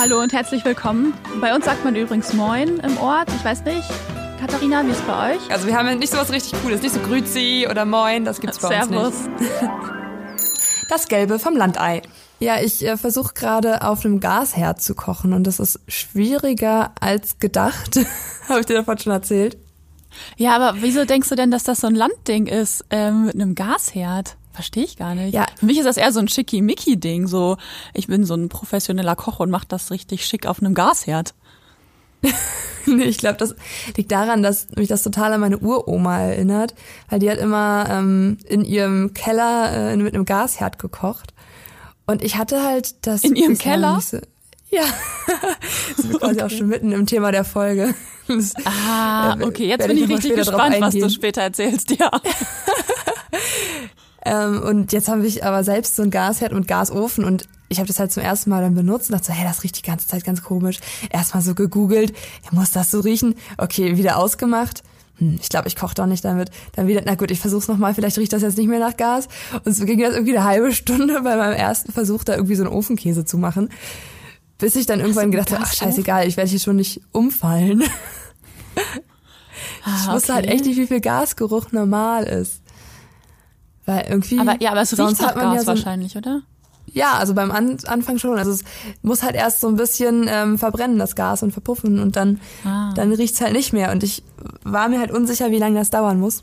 hallo und herzlich willkommen. Bei uns sagt man übrigens Moin im Ort. Ich weiß nicht, Katharina, wie ist es bei euch? Also wir haben ja nicht so was richtig Cooles, nicht so Grüzi oder Moin, das gibt's bei Servus. uns nicht. Das Gelbe vom Landei. Ja, ich äh, versuche gerade auf einem Gasherd zu kochen und das ist schwieriger als gedacht. Habe ich dir davon schon erzählt? Ja, aber wieso denkst du denn, dass das so ein Landding ist ähm, mit einem Gasherd? Verstehe ich gar nicht. Ja. Für mich ist das eher so ein schickimicki-Ding. So, ich bin so ein professioneller Koch und mache das richtig schick auf einem Gasherd. nee, ich glaube, das liegt daran, dass mich das total an meine Uroma erinnert, weil die hat immer ähm, in ihrem Keller äh, mit einem Gasherd gekocht. Und ich hatte halt das. In ihrem Keller? So, ja. das sind wir quasi auch schon mitten im Thema der Folge. Das, Ah, äh, okay, jetzt bin ich richtig gespannt, was du später erzählst, ja. Ähm, und jetzt habe ich aber selbst so ein Gasherd und Gasofen und ich habe das halt zum ersten Mal dann benutzt und dachte so, hey, das riecht die ganze Zeit ganz komisch. Erstmal so gegoogelt, ja, muss das so riechen? Okay, wieder ausgemacht. Hm, ich glaube, ich koche doch nicht damit. Dann wieder, na gut, ich versuch's noch mal, vielleicht riecht das jetzt nicht mehr nach Gas. Und so ging das irgendwie eine halbe Stunde bei meinem ersten Versuch, da irgendwie so einen Ofenkäse zu machen. Bis ich dann irgendwann gedacht habe, ach scheißegal, ich werde hier schon nicht umfallen. Ich Ah, wusste halt echt nicht, wie viel Gasgeruch normal ist. Weil irgendwie. Aber ja, aber es riecht nach Gas ja so ein- wahrscheinlich, oder? Ja, also beim An Anfang schon. Also es muss halt erst so ein bisschen ähm, verbrennen, das Gas und verpuffen und dann, Ah. dann riecht's halt nicht mehr. Und ich war mir halt unsicher, wie lange das dauern muss.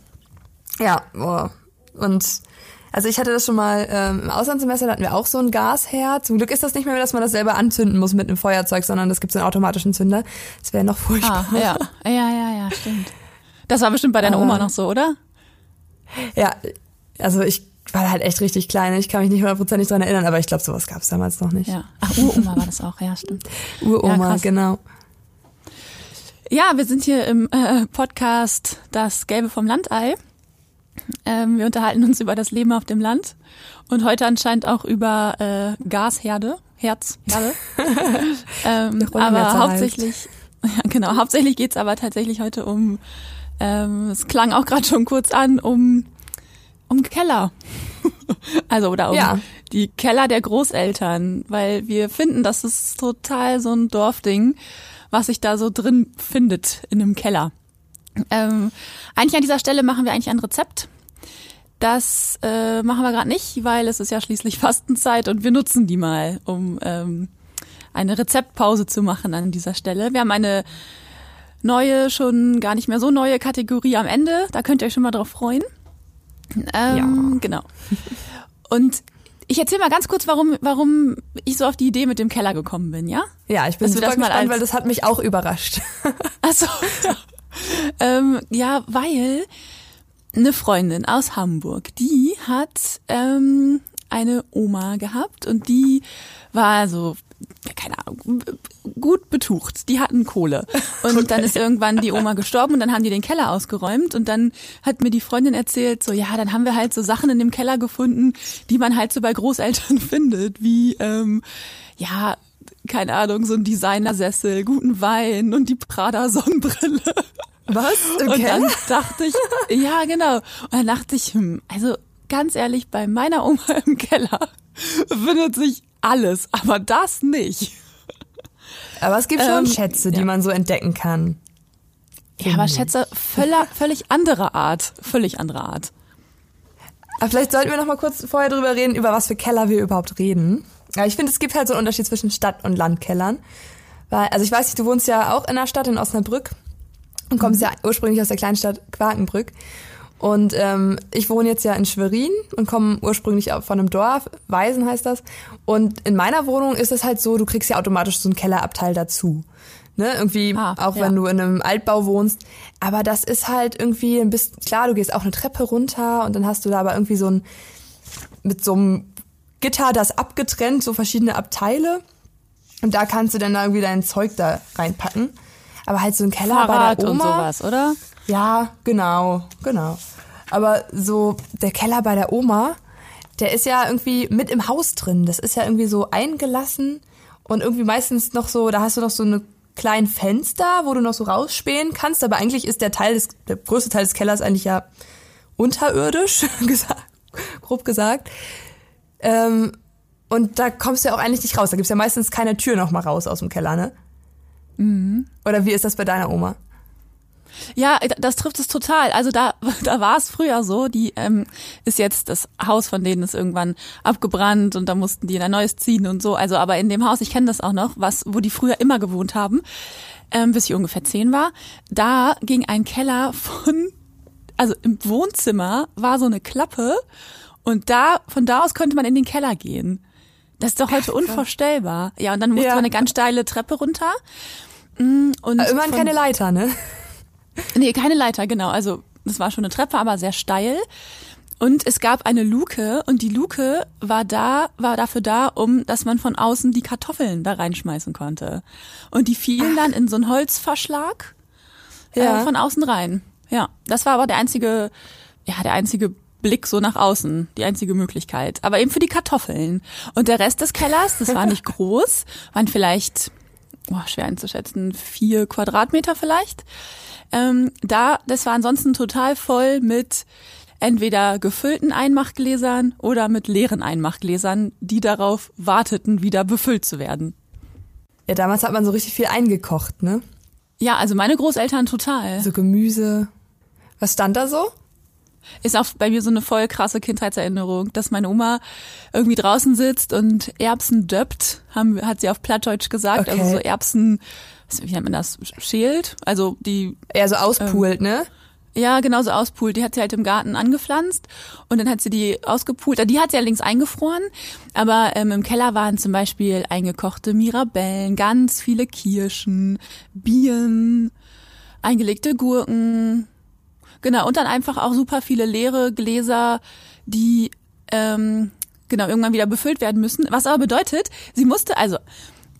Ja, boah. Und also ich hatte das schon mal ähm, im Auslandssemester, da hatten wir auch so ein Gasherd. Zum Glück ist das nicht mehr, dass man das selber anzünden muss mit einem Feuerzeug, sondern das gibt so einen automatischen Zünder. Das wäre noch furchtbar. Ah, ja. Ja, ja, ja, stimmt. Das war bestimmt bei deiner Aber- Oma noch so, oder? Ja, also ich war halt echt richtig klein. Ich kann mich nicht hundertprozentig dran erinnern, aber ich glaube, sowas gab's damals noch nicht. Ja. Ach, Uroma war das auch, ja, stimmt. Uroma, Ja, genau. Ja, wir sind hier im äh, Podcast Das Gelbe vom Landei. Ähm, wir unterhalten uns über das Leben auf dem Land und heute anscheinend auch über äh, Gasherde, Herzherde. ähm, aber hauptsächlich, ja, genau, hauptsächlich geht's aber tatsächlich heute um, ähm, es klang auch gerade schon kurz an, um, um Keller. also oder um Ja. die Keller der Großeltern, weil wir finden, das ist total so ein Dorfding, was sich da so drin findet in einem Keller. Ähm, eigentlich an dieser Stelle machen wir eigentlich ein Rezept. Das äh, machen wir gerade nicht, weil es ist ja schließlich Fastenzeit und wir nutzen die mal, um ähm, eine Rezeptpause zu machen an dieser Stelle. Wir haben eine neue, schon gar nicht mehr so neue Kategorie am Ende. Da könnt ihr euch schon mal drauf freuen. Ähm, Genau. Und ich erzähle mal ganz kurz, warum, warum ich so auf die Idee mit dem Keller gekommen bin, ja? Ja, ich bin Dass super das mal gespannt, weil das hat mich auch überrascht. Also ähm, ja, weil eine Freundin aus Hamburg, die hat ähm, eine Oma gehabt und die war so ja, keine Ahnung, gut betucht. Die hatten Kohle. Und dann ist irgendwann die Oma gestorben und dann haben die den Keller ausgeräumt und dann hat mir die Freundin erzählt, so ja, dann haben wir halt so Sachen in dem Keller gefunden, die man halt so bei Großeltern findet, wie ähm, ja, keine Ahnung, so ein Designersessel, guten Wein und die Prada Sonnenbrille. Was? Im Und dann dachte ich, ja, genau. Und dann dachte ich, hm, also ganz ehrlich, bei meiner Oma im Keller findet sich alles, aber das nicht. Aber es gibt schon Ähm, Schätze, die ja. man so entdecken kann. Ja, aber Schätze, völlig, völlig andere Art. Völlig andere Art. Aber vielleicht sollten wir noch mal kurz vorher drüber reden, über was für Keller wir überhaupt reden. Ja, ich finde, es gibt halt so einen Unterschied zwischen Stadt- und Landkellern. Weil, also ich weiß nicht, du wohnst ja auch in der Stadt in Osnabrück und kommst ja ursprünglich aus der Kleinstadt Quakenbrück. Und ähm, ich wohne jetzt ja in Schwerin und komme ursprünglich auch von einem Dorf, Weisen heißt das. Und in meiner Wohnung ist es halt so, du kriegst ja automatisch so einen Kellerabteil dazu. Ne, irgendwie, Ah, auch ja. wenn du in einem Altbau wohnst. Aber das ist halt irgendwie ein bisschen, klar, du gehst auch eine Treppe runter und dann hast du da aber irgendwie so ein, mit so einem Gitter das abgetrennt, so verschiedene Abteile. Und da kannst du dann da irgendwie dein Zeug da reinpacken. Aber halt so ein Keller Fahrrad bei der und Oma. sowas, oder? Ja, genau, genau. Aber so der Keller bei der Oma, der ist ja irgendwie mit im Haus drin. Das ist ja irgendwie so eingelassen und irgendwie meistens noch so, da hast du noch so eine kleinen Fenster, wo du noch so rausspähen kannst. Aber eigentlich ist der Teil des, der größte Teil des Kellers eigentlich ja unterirdisch, gesagt, grob gesagt. Ähm, Und da kommst du ja auch eigentlich nicht raus. Da gibt's ja meistens keine Tür noch mal raus aus dem Keller, ne? Mhm. Oder wie ist das bei deiner Oma? Ja, das trifft es total. Also da, da war es früher so. Die ähm, ist jetzt das Haus von denen ist irgendwann abgebrannt und da mussten die in ein neues ziehen und so. Also aber in dem Haus, ich kenne das auch noch, was wo die früher immer gewohnt haben, ähm, bis ich ungefähr zehn war. Da ging ein Keller von, also im Wohnzimmer war so eine Klappe und da von da aus konnte man in den Keller gehen. Das ist doch heute unvorstellbar. Ja, und dann musste ja. man eine ganz steile Treppe runter. Mm, und aber immerhin keine Leiter, ne? Nee, keine Leiter, genau. Also das war schon eine Treppe, aber sehr steil. Und es gab eine Luke und die Luke war da, war dafür da, um, dass man von außen die Kartoffeln da reinschmeißen konnte. Und die fielen Ach. dann in so einen Holzverschlag äh, ja. von außen rein. Ja, das war aber der einzige, ja, der einzige Blick so nach außen, die einzige Möglichkeit. Aber eben für die Kartoffeln. Und der Rest des Kellers, das war nicht groß, waren vielleicht, oh, schwer einzuschätzen, vier Quadratmeter vielleicht. Ähm, da, das war ansonsten total voll mit entweder gefüllten Einmachgläsern oder mit leeren Einmachgläsern, die darauf warteten, wieder befüllt zu werden. Ja, damals hat man so richtig viel eingekocht, ne? Ja, also meine Großeltern total. So Gemüse. Was stand da so? Ist auch bei mir so eine voll krasse Kindheitserinnerung, dass meine Oma irgendwie draußen sitzt und Erbsen döppt, haben, hat sie auf Plattdeutsch gesagt, also okay. also so Erbsen wie nennt man das, schält, also die... Eher so auspult, ähm, ne? Ja, genau so auspult. Die hat sie halt im Garten angepflanzt und dann hat sie die ausgepult. Die hat sie allerdings eingefroren, aber ähm, im Keller waren zum Beispiel eingekochte Mirabellen, ganz viele Kirschen, Bieren, eingelegte Gurken. Genau, und dann einfach auch super viele leere Gläser, die ähm, genau irgendwann wieder befüllt werden müssen. Was aber bedeutet, sie musste, also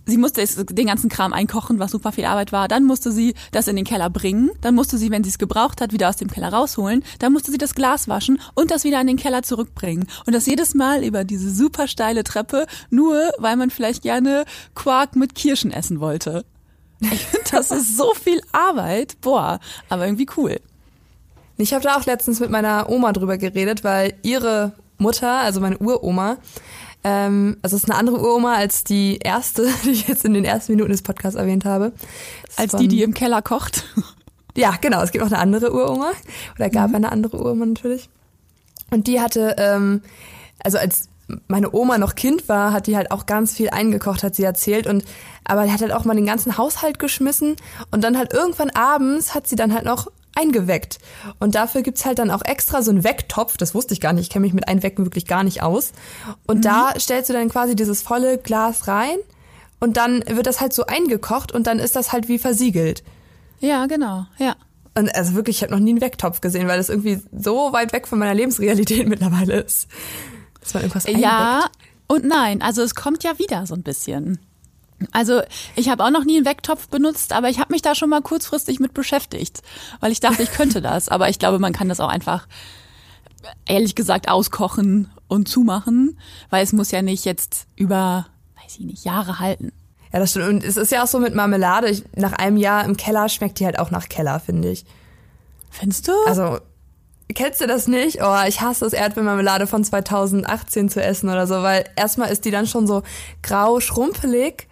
sie musste den ganzen Kram einkochen, was super viel Arbeit war. Dann musste sie das in den Keller bringen. Dann musste sie, wenn sie es gebraucht hat, wieder aus dem Keller rausholen. Dann musste sie das Glas waschen und das wieder in den Keller zurückbringen. Und das jedes Mal über diese super steile Treppe, nur weil man vielleicht gerne Quark mit Kirschen essen wollte. Ich finde, das ist so viel Arbeit. Boah, aber irgendwie cool. Ich habe da auch letztens mit meiner Oma drüber geredet, weil ihre Mutter, also meine Uroma, ähm, also es ist eine andere Uroma als die erste, die ich jetzt in den ersten Minuten des Podcasts erwähnt habe. Als von, die, die im Keller kocht. Ja, genau. Es gibt auch eine andere Uroma. Oder gab mhm. eine andere Uroma natürlich. Und die hatte, ähm, also als meine Oma noch Kind war, hat die halt auch ganz viel eingekocht, hat sie erzählt. Und aber die hat halt auch mal den ganzen Haushalt geschmissen. Und dann halt irgendwann abends hat sie dann halt noch eingeweckt. Und dafür gibt's halt dann auch extra so einen Wecktopf, das wusste ich gar nicht, ich kenne mich mit Einwecken wirklich gar nicht aus. Und mhm. da stellst du dann quasi dieses volle Glas rein und dann wird das halt so eingekocht und dann ist das halt wie versiegelt. Ja, genau, ja. Und also wirklich, ich habe noch nie einen Wecktopf gesehen, weil das irgendwie so weit weg von meiner Lebensrealität mittlerweile ist. Dass man irgendwas einweckt. Ja und nein, also es kommt ja wieder so ein bisschen. Also ich habe auch noch nie einen Wecktopf benutzt, aber ich habe mich da schon mal kurzfristig mit beschäftigt, weil ich dachte, ich könnte das. Aber ich glaube, man kann das auch einfach, ehrlich gesagt, auskochen und zumachen, weil es muss ja nicht jetzt über, weiß ich nicht, Jahre halten. Ja, das stimmt. Und es ist ja auch so mit Marmelade. Ich, nach einem Jahr im Keller schmeckt die halt auch nach Keller, finde ich. Findest du? Also, kennst du das nicht? Oh, ich hasse es, Erdbeermarmelade von 2018 zu essen oder so, weil erstmal ist die dann schon so grau, schrumpelig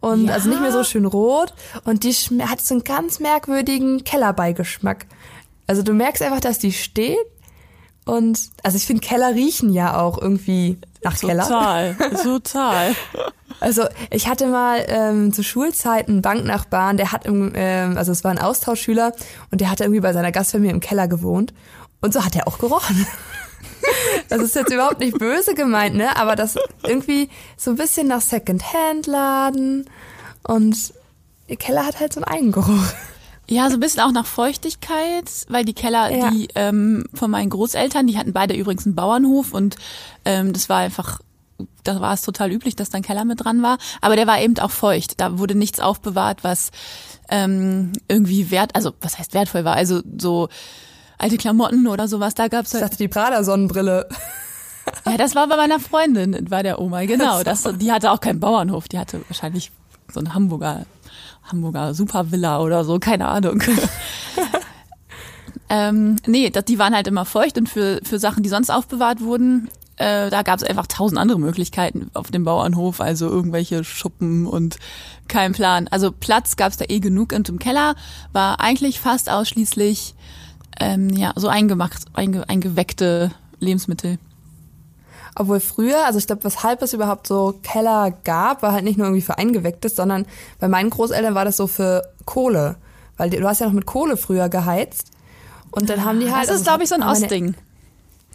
und ja. also nicht mehr so schön rot und die hat so einen ganz merkwürdigen Kellerbeigeschmack. Also du merkst einfach, dass die steht und also ich finde Keller riechen ja auch irgendwie nach total, Keller. Total, total. Also ich hatte mal ähm, zu Schulzeiten einen Banknachbarn, der hat im, ähm, also es war ein Austauschschüler und der hat irgendwie bei seiner Gastfamilie im Keller gewohnt und so hat er auch gerochen. Das ist jetzt überhaupt nicht böse gemeint, ne? Aber das irgendwie so ein bisschen nach Second-Hand-Laden und ihr Keller hat halt so einen Eigengeruch. Ja, so ein bisschen auch nach Feuchtigkeit, weil die Keller, ja. die ähm, von meinen Großeltern, die hatten beide übrigens einen Bauernhof und ähm, das war einfach, da war es total üblich, dass da ein Keller mit dran war. Aber der war eben auch feucht. Da wurde nichts aufbewahrt, was ähm, irgendwie wert, also was heißt wertvoll war. Also so alte Klamotten oder sowas. Da gab's halt. Ich dachte, die Prada-Sonnenbrille. Ja, das war bei meiner Freundin, war der Oma, genau. Das, die hatte auch keinen Bauernhof, die hatte wahrscheinlich so ein Hamburger, Hamburger Supervilla oder so, keine Ahnung. ähm, nee, das, die waren halt immer feucht und für, für Sachen, die sonst aufbewahrt wurden, äh, da gab es einfach tausend andere Möglichkeiten auf dem Bauernhof, also irgendwelche Schuppen und kein Plan. Also Platz gab es da eh genug und im Keller war eigentlich fast ausschließlich ähm, ja so eingemacht, einge, eingeweckte Lebensmittel. Obwohl früher, also ich glaube, weshalb es überhaupt so Keller gab, war halt nicht nur irgendwie für Eingewecktes, sondern bei meinen Großeltern war das so für Kohle. Weil du hast ja noch mit Kohle früher geheizt. Und dann haben die halt. Das ist, also glaube ich, so ein Ostding.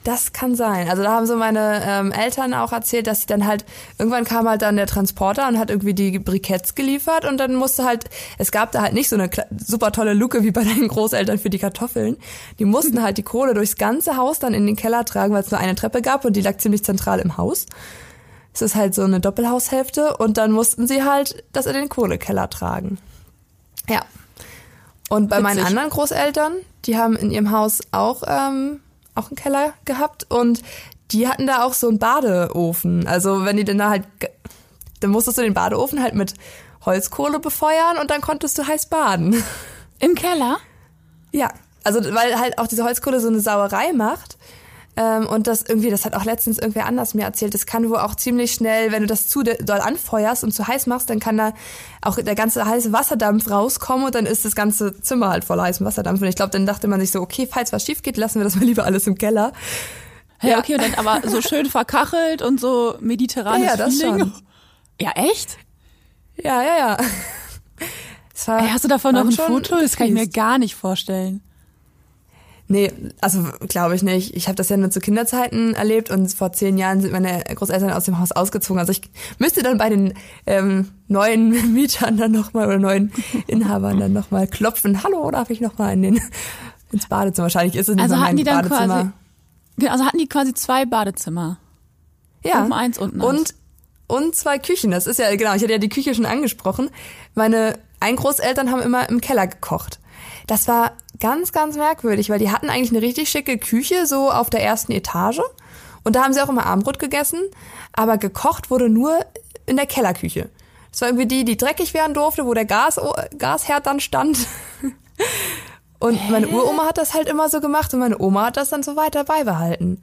Das kann sein. Also da haben so meine ähm, Eltern auch erzählt, dass sie dann halt, irgendwann kam halt dann der Transporter und hat irgendwie die Briketts geliefert und dann musste halt, es gab da halt nicht so eine super tolle Luke wie bei deinen Großeltern für die Kartoffeln. Die mussten halt die Kohle durchs ganze Haus dann in den Keller tragen, weil es nur eine Treppe gab und die lag ziemlich zentral im Haus. Es ist halt so eine Doppelhaushälfte und dann mussten sie halt das in den Kohlekeller tragen. Ja. Und bei meinen Witzig. anderen Großeltern, die haben in ihrem Haus auch, ähm, auch einen Keller gehabt und die hatten da auch so einen Badeofen. Also wenn die dann da halt, dann musstest du den Badeofen halt mit Holzkohle befeuern und dann konntest du heiß baden. Im Keller? Ja, also weil halt auch diese Holzkohle so eine Sauerei macht. Ähm, und das irgendwie, das hat auch letztens irgendwer anders mir erzählt, das kann wohl auch ziemlich schnell, wenn du das zu doll anfeuerst und zu heiß machst, dann kann da auch der ganze heiße Wasserdampf rauskommen und dann ist das ganze Zimmer halt voller heißem Wasserdampf. Und ich glaube, dann dachte man sich so, okay, falls was schief geht, lassen wir das mal lieber alles im Keller. Ja, Ja. okay, und dann aber so schön verkachelt und so mediterranes Ja, ja, das Feeling. schon. Ja, echt? Ja, ja, ja. War, Ey, hast du davon noch ein Foto? Das kann ich mir gar nicht vorstellen. Nee, also glaube ich nicht. Ich habe das ja nur zu Kinderzeiten erlebt und vor zehn Jahren sind meine Großeltern aus dem Haus ausgezogen. Also ich müsste dann bei den ähm, neuen Mietern dann nochmal oder neuen Inhabern dann nochmal klopfen. Hallo, darf ich nochmal in den ins Badezimmer? Wahrscheinlich ist es nicht Also hatten mein die dann Badezimmer. quasi, Genau, also hatten die quasi zwei Badezimmer. ja. oben eins, unten eins. und und zwei Küchen. Das ist ja genau. Ich hatte ja die Küche schon angesprochen. Meine Eingroßeltern haben immer im Keller gekocht. Das war ganz, ganz merkwürdig, weil die hatten eigentlich eine richtig schicke Küche so auf der ersten Etage. Und da haben sie auch immer Abendbrot gegessen. Aber gekocht wurde nur in der Kellerküche. Das war irgendwie die, die dreckig werden durfte, wo der Gas, Gasherd dann stand. Und meine Uroma hat das halt immer so gemacht und meine Oma hat das dann so weiter beibehalten.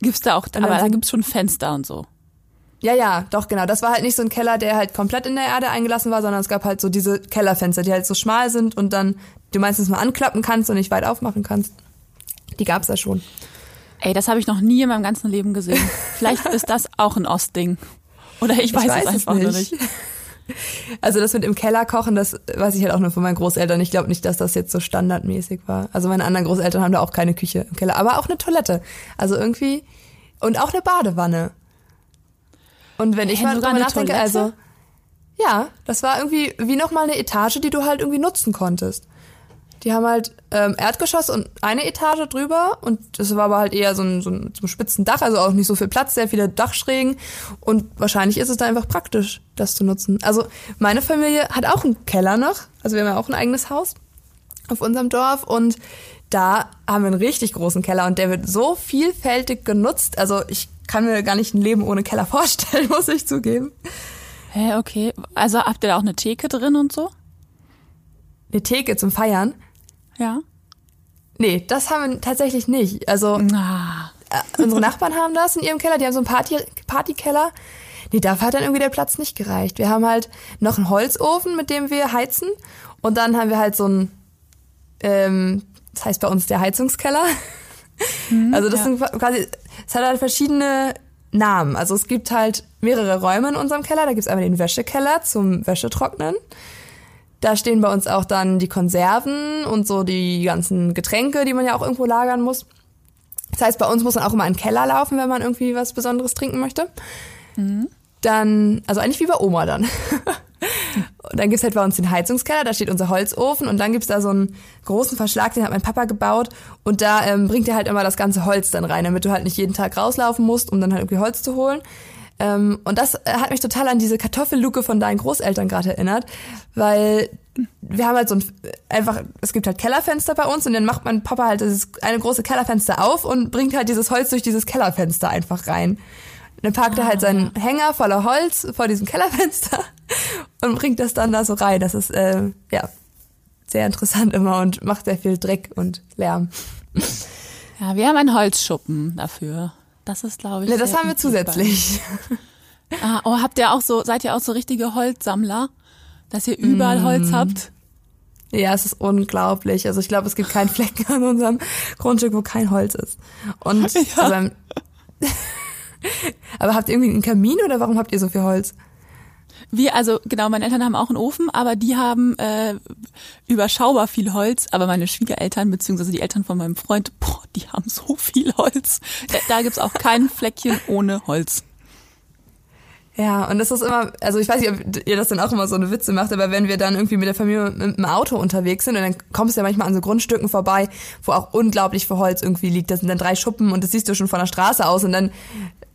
Gibt's da auch, dann aber da gibt's schon Fenster und so. Ja, ja, doch, genau. Das war halt nicht so ein Keller, der halt komplett in der Erde eingelassen war, sondern es gab halt so diese Kellerfenster, die halt so schmal sind und dann du meistens mal anklappen kannst und nicht weit aufmachen kannst. Die gab's da schon. Ey, das habe ich noch nie in meinem ganzen Leben gesehen. Vielleicht ist das auch ein Ostding. Oder ich weiß, es einfach nur nicht. Also das mit im Keller kochen, das weiß ich halt auch nur von meinen Großeltern. Ich glaube nicht, dass das jetzt so standardmäßig war. Also meine anderen Großeltern haben da auch keine Küche im Keller, aber auch eine Toilette. Also irgendwie und auch eine Badewanne. Und wenn ich Hä, mal drüber nachdenke, Toilette? also ja, das war irgendwie wie nochmal eine Etage, die du halt irgendwie nutzen konntest. Die haben halt ähm, Erdgeschoss und eine Etage drüber und das war aber halt eher so ein, so ein, so ein spitzen Dach, also auch nicht so viel Platz, sehr viele Dachschrägen und wahrscheinlich ist es da einfach praktisch, das zu nutzen. Also meine Familie hat auch einen Keller noch, also wir haben ja auch ein eigenes Haus auf unserem Dorf und da haben wir einen richtig großen Keller und der wird so vielfältig genutzt, also ich kann mir gar nicht ein Leben ohne Keller vorstellen, muss ich zugeben. Hä, okay. Also habt ihr da auch eine Theke drin und so? Eine Theke zum Feiern? Ja. Nee, das haben wir tatsächlich nicht. Also Ah. äh, unsere Nachbarn haben das in ihrem Keller, die haben so einen Party Partykeller. Nee, dafür hat dann irgendwie der Platz nicht gereicht. Wir haben halt noch einen Holzofen, mit dem wir heizen. Und dann haben wir halt so einen, ähm, das heißt bei uns der Heizungskeller. also das ja. sind quasi, es hat halt verschiedene Namen. Also es gibt halt mehrere Räume in unserem Keller. Da gibt's einmal den Wäschekeller zum Wäschetrocknen. Da stehen bei uns auch dann die Konserven und so die ganzen Getränke, die man ja auch irgendwo lagern muss. Das heißt, bei uns muss man auch immer in den Keller laufen, wenn man irgendwie was Besonderes trinken möchte. Dann, also eigentlich wie bei Oma dann. und dann gibt's halt bei uns den Heizungskeller, da steht unser Holzofen und dann gibt's da so einen großen Verschlag, den hat mein Papa gebaut und da ähm, bringt er halt immer das ganze Holz dann rein, damit du halt nicht jeden Tag rauslaufen musst, um dann halt irgendwie Holz zu holen. Ähm, und das äh, hat mich total an diese Kartoffelluke von deinen Großeltern gerade erinnert, weil wir haben halt so ein einfach, es gibt halt Kellerfenster bei uns und dann macht mein Papa halt dieses eine große Kellerfenster auf und bringt halt dieses Holz durch dieses Kellerfenster einfach rein. Dann parkt er halt seinen Hänger voller Holz vor diesem Kellerfenster und bringt das dann da so rein. Das ist äh, ja sehr interessant immer und macht sehr viel Dreck und Lärm. Ja, wir haben einen Holzschuppen dafür. das ist, glaube ich. Ne, das haben wir zusätzlich. Ah, oh, habt ihr auch so, seid ihr auch so richtige Holzsammler? Dass ihr überall Mm. Holz habt? Ja, es ist unglaublich. Also ich glaube, es gibt keinen Flecken an unserem Grundstück, wo kein Holz ist. Und Ja. aber, aber habt ihr irgendwie einen Kamin oder warum habt ihr so viel Holz? Wir, also genau, meine Eltern haben auch einen Ofen, aber die haben äh, überschaubar viel Holz. Aber meine Schwiegereltern, beziehungsweise die Eltern von meinem Freund, boah, die haben so viel Holz. Da, da gibt's auch kein Fleckchen ohne Holz. Ja, und das ist immer, also ich weiß nicht, ob ihr das dann auch immer so eine Witze macht, aber wenn wir dann irgendwie mit der Familie mit dem Auto unterwegs sind und dann kommst du ja manchmal an so Grundstücken vorbei, wo auch unglaublich viel Holz irgendwie liegt. Das sind dann drei Schuppen und das siehst du schon von der Straße aus und dann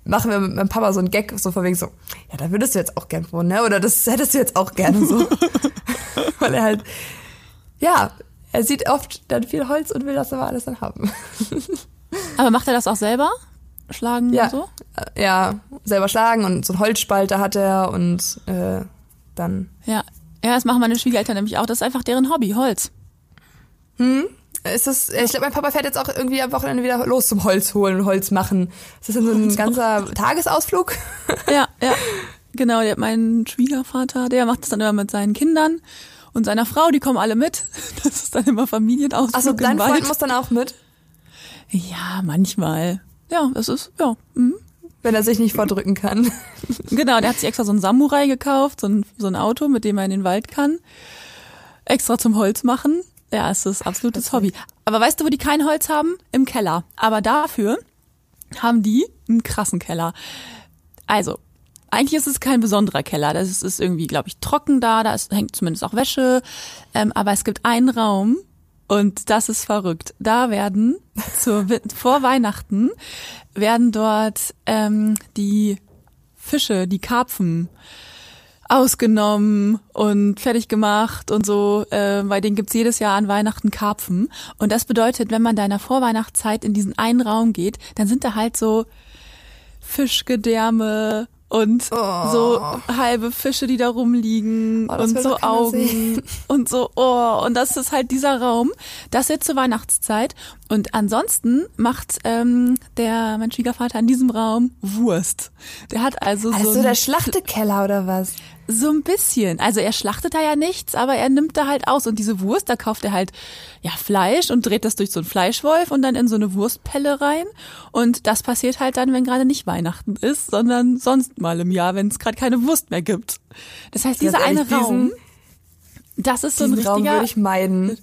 machen wir mit meinem Papa so einen Gag, so von wegen so, ja, da würdest du jetzt auch gern wohnen, ne? Oder das hättest du jetzt auch gerne so. Weil er halt, ja, er sieht oft dann viel Holz und will das aber alles dann haben. Aber macht er das auch selber? Schlagen Ja. und so? Ja, selber schlagen und so einen Holzspalter hat er und äh, dann Ja. Ja, das machen meine Schwiegereltern nämlich auch. Das ist einfach deren Hobby, Holz. ist es, ich glaube, mein Papa fährt jetzt auch irgendwie am Wochenende wieder los zum Holz holen und Holz machen. Ist das dann so ein ganzer Tagesausflug? Ja, ja. Genau, der, mein Schwiegervater, der macht das dann immer mit seinen Kindern und seiner Frau, die kommen alle mit. Das ist dann immer Familienausflug Achso, im dein Wald. Freund muss dann auch mit, Ja, manchmal. Ja, das ist, ja. Mhm. wenn er sich nicht vordrücken kann. Genau, der hat sich extra so ein Samurai gekauft, so ein, so ein Auto, mit dem er in den Wald kann. Extra zum Holz machen. Ja, es ist absolutes Hobby. Aber weißt du, wo die kein Holz haben? Im Keller. Aber dafür haben die einen krassen Keller. Also, eigentlich ist es kein besonderer Keller. Das ist, ist irgendwie, glaube ich, trocken da. Da ist, hängt zumindest auch Wäsche. Ähm, aber es gibt einen Raum, und das ist verrückt. Da werden zur, vor Weihnachten werden dort ähm, die Fische, die Karpfen ausgenommen und fertig gemacht und so. Äh, bei denen gibt's jedes Jahr an Weihnachten Karpfen. Und das bedeutet, wenn man da in der Vorweihnachtszeit in diesen einen Raum geht, dann sind da halt so Fischgedärme und so halbe Fische, die da rumliegen Oh, und so Augen und so oh und das ist halt dieser Raum. Das wird zur Weihnachtszeit und ansonsten macht ähm, der mein Schwiegervater in diesem Raum Wurst. Der hat also Also so, so ein, der Schlachtekeller oder was? So ein bisschen. Also er schlachtet da ja nichts, aber er nimmt da halt aus und diese Wurst, da kauft er halt ja Fleisch und dreht das durch so einen Fleischwolf und dann in so eine Wurstpelle rein und das passiert halt dann, wenn gerade nicht Weihnachten ist, sondern sonst mal im Jahr, wenn es gerade keine Wurst mehr gibt. Das heißt, dieser eine Raum, das ist so ein Diesen Raum richtiger würde ich meiden.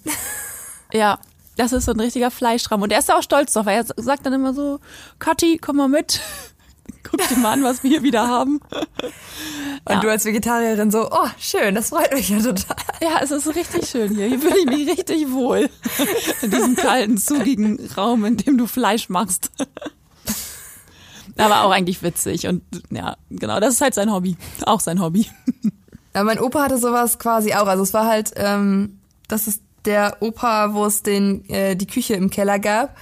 ja, das ist so ein richtiger Fleischraum. Und er ist da auch stolz drauf, weil er sagt dann immer so, Kathi, komm mal mit. Guck dir mal an, was wir hier wieder haben. Und Ja. du als Vegetarierin so, oh, schön, das freut mich ja total. Ja, es ist richtig schön hier. Hier fühle ich mich richtig wohl. In diesem kalten, zugigen Raum, in dem du Fleisch machst. Aber auch eigentlich witzig. Und ja, genau, das ist halt sein Hobby. Auch sein Hobby. Aber mein Opa hatte sowas quasi auch. Also es war halt, ähm, das ist der Opa, wo es den äh, die Küche im Keller gab.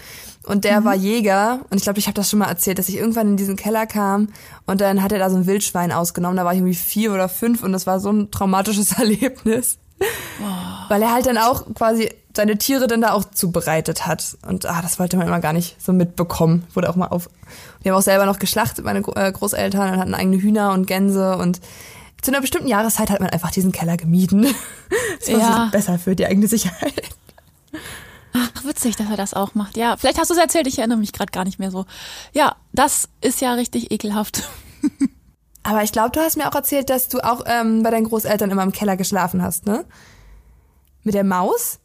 Und der war Jäger. Und ich glaube, ich habe das schon mal erzählt, dass ich irgendwann in diesen Keller kam und dann hat er da so ein Wildschwein ausgenommen. Da war ich irgendwie vier oder fünf und das war so ein traumatisches Erlebnis. Weil er halt dann auch quasi seine Tiere dann da auch zubereitet hat. Und ah, das wollte man immer gar nicht so mitbekommen. Wurde auch mal auf. Wir haben auch selber noch geschlachtet, meine äh, Großeltern, und hatten eigene Hühner und Gänse und zu einer bestimmten Jahreszeit hat man einfach diesen Keller gemieden. Das war Ja. besser für die eigene Sicherheit. Ach, witzig, dass er das auch macht. Ja, vielleicht hast du es erzählt, ich erinnere mich gerade gar nicht mehr so. Ja, das ist ja richtig ekelhaft. Aber ich glaube, du hast mir auch erzählt, dass du auch ähm, bei deinen Großeltern immer im Keller geschlafen hast, ne? Mit der Maus?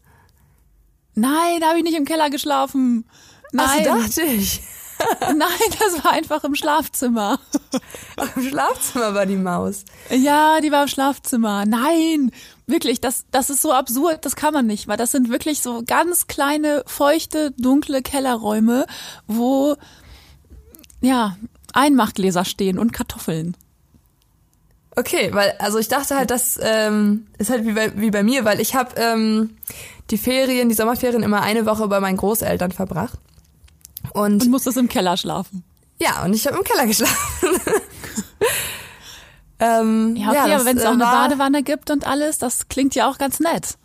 Nein, da habe ich nicht im Keller geschlafen. Nein, Ach, so dachte ich. nein, das war einfach im Schlafzimmer. Im Schlafzimmer war die Maus. Ja, die war im Schlafzimmer. Nein, wirklich, das, das ist so absurd, das kann man nicht, weil das sind wirklich so ganz kleine, feuchte, dunkle Kellerräume, wo, ja, Einmachgläser stehen und Kartoffeln. Okay, weil, also ich dachte halt, das ähm, ist halt wie bei, wie bei mir, weil ich habe ähm, die Ferien, die Sommerferien immer eine Woche bei meinen Großeltern verbracht. Und Und musstest im Keller schlafen. ja, und ich habe im Keller geschlafen. ähm, Ja, okay, das, aber wenn es äh, auch eine war- Badewanne gibt und alles, das klingt ja auch ganz nett.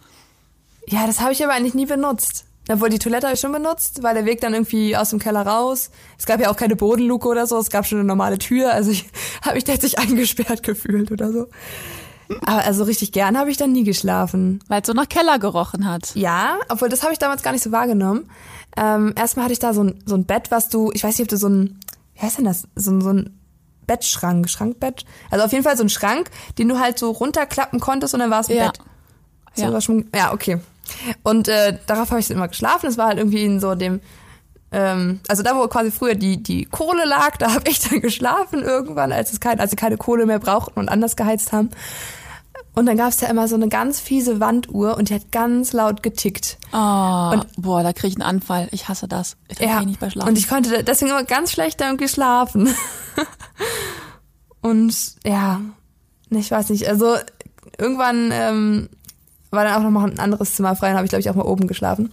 Ja, das habe ich aber eigentlich nie benutzt. Obwohl die Toilette habe ich schon benutzt, weil der Weg dann irgendwie aus dem Keller raus. Es gab ja auch keine Bodenluke oder so, es gab schon eine normale Tür, also ich habe mich nicht eingesperrt gefühlt oder so. Aber also richtig gern habe ich dann nie geschlafen. Weil es so nach Keller gerochen hat. Ja, obwohl das habe ich damals gar nicht so wahrgenommen. Ähm, erstmal hatte ich da so ein, so ein Bett, was du, ich weiß nicht, ob du so ein, wie heißt denn das, so, ein so ein Bettschrank, Schrankbett. Also auf jeden Fall so ein Schrank, den du halt so runterklappen konntest und dann war es ein Ja. Bett. So, Ja. war schon, ja, okay. Und äh, darauf habe ich dann immer geschlafen. Es war halt irgendwie in so dem, ähm, also da, wo quasi früher die, die Kohle lag, da habe ich dann geschlafen irgendwann, als es kein, als sie keine Kohle mehr brauchten und anders geheizt haben. Und dann gab es da immer so eine ganz fiese Wanduhr und die hat ganz laut getickt. Oh, boah, da krieg ich einen Anfall. Ich hasse das. Ich ja. nicht bei Schlafen. Und ich konnte deswegen immer ganz schlecht da irgendwie schlafen. und ja, ich weiß nicht, also irgendwann ähm, war dann auch noch mal ein anderes Zimmer frei, dann habe ich glaube ich auch mal oben geschlafen.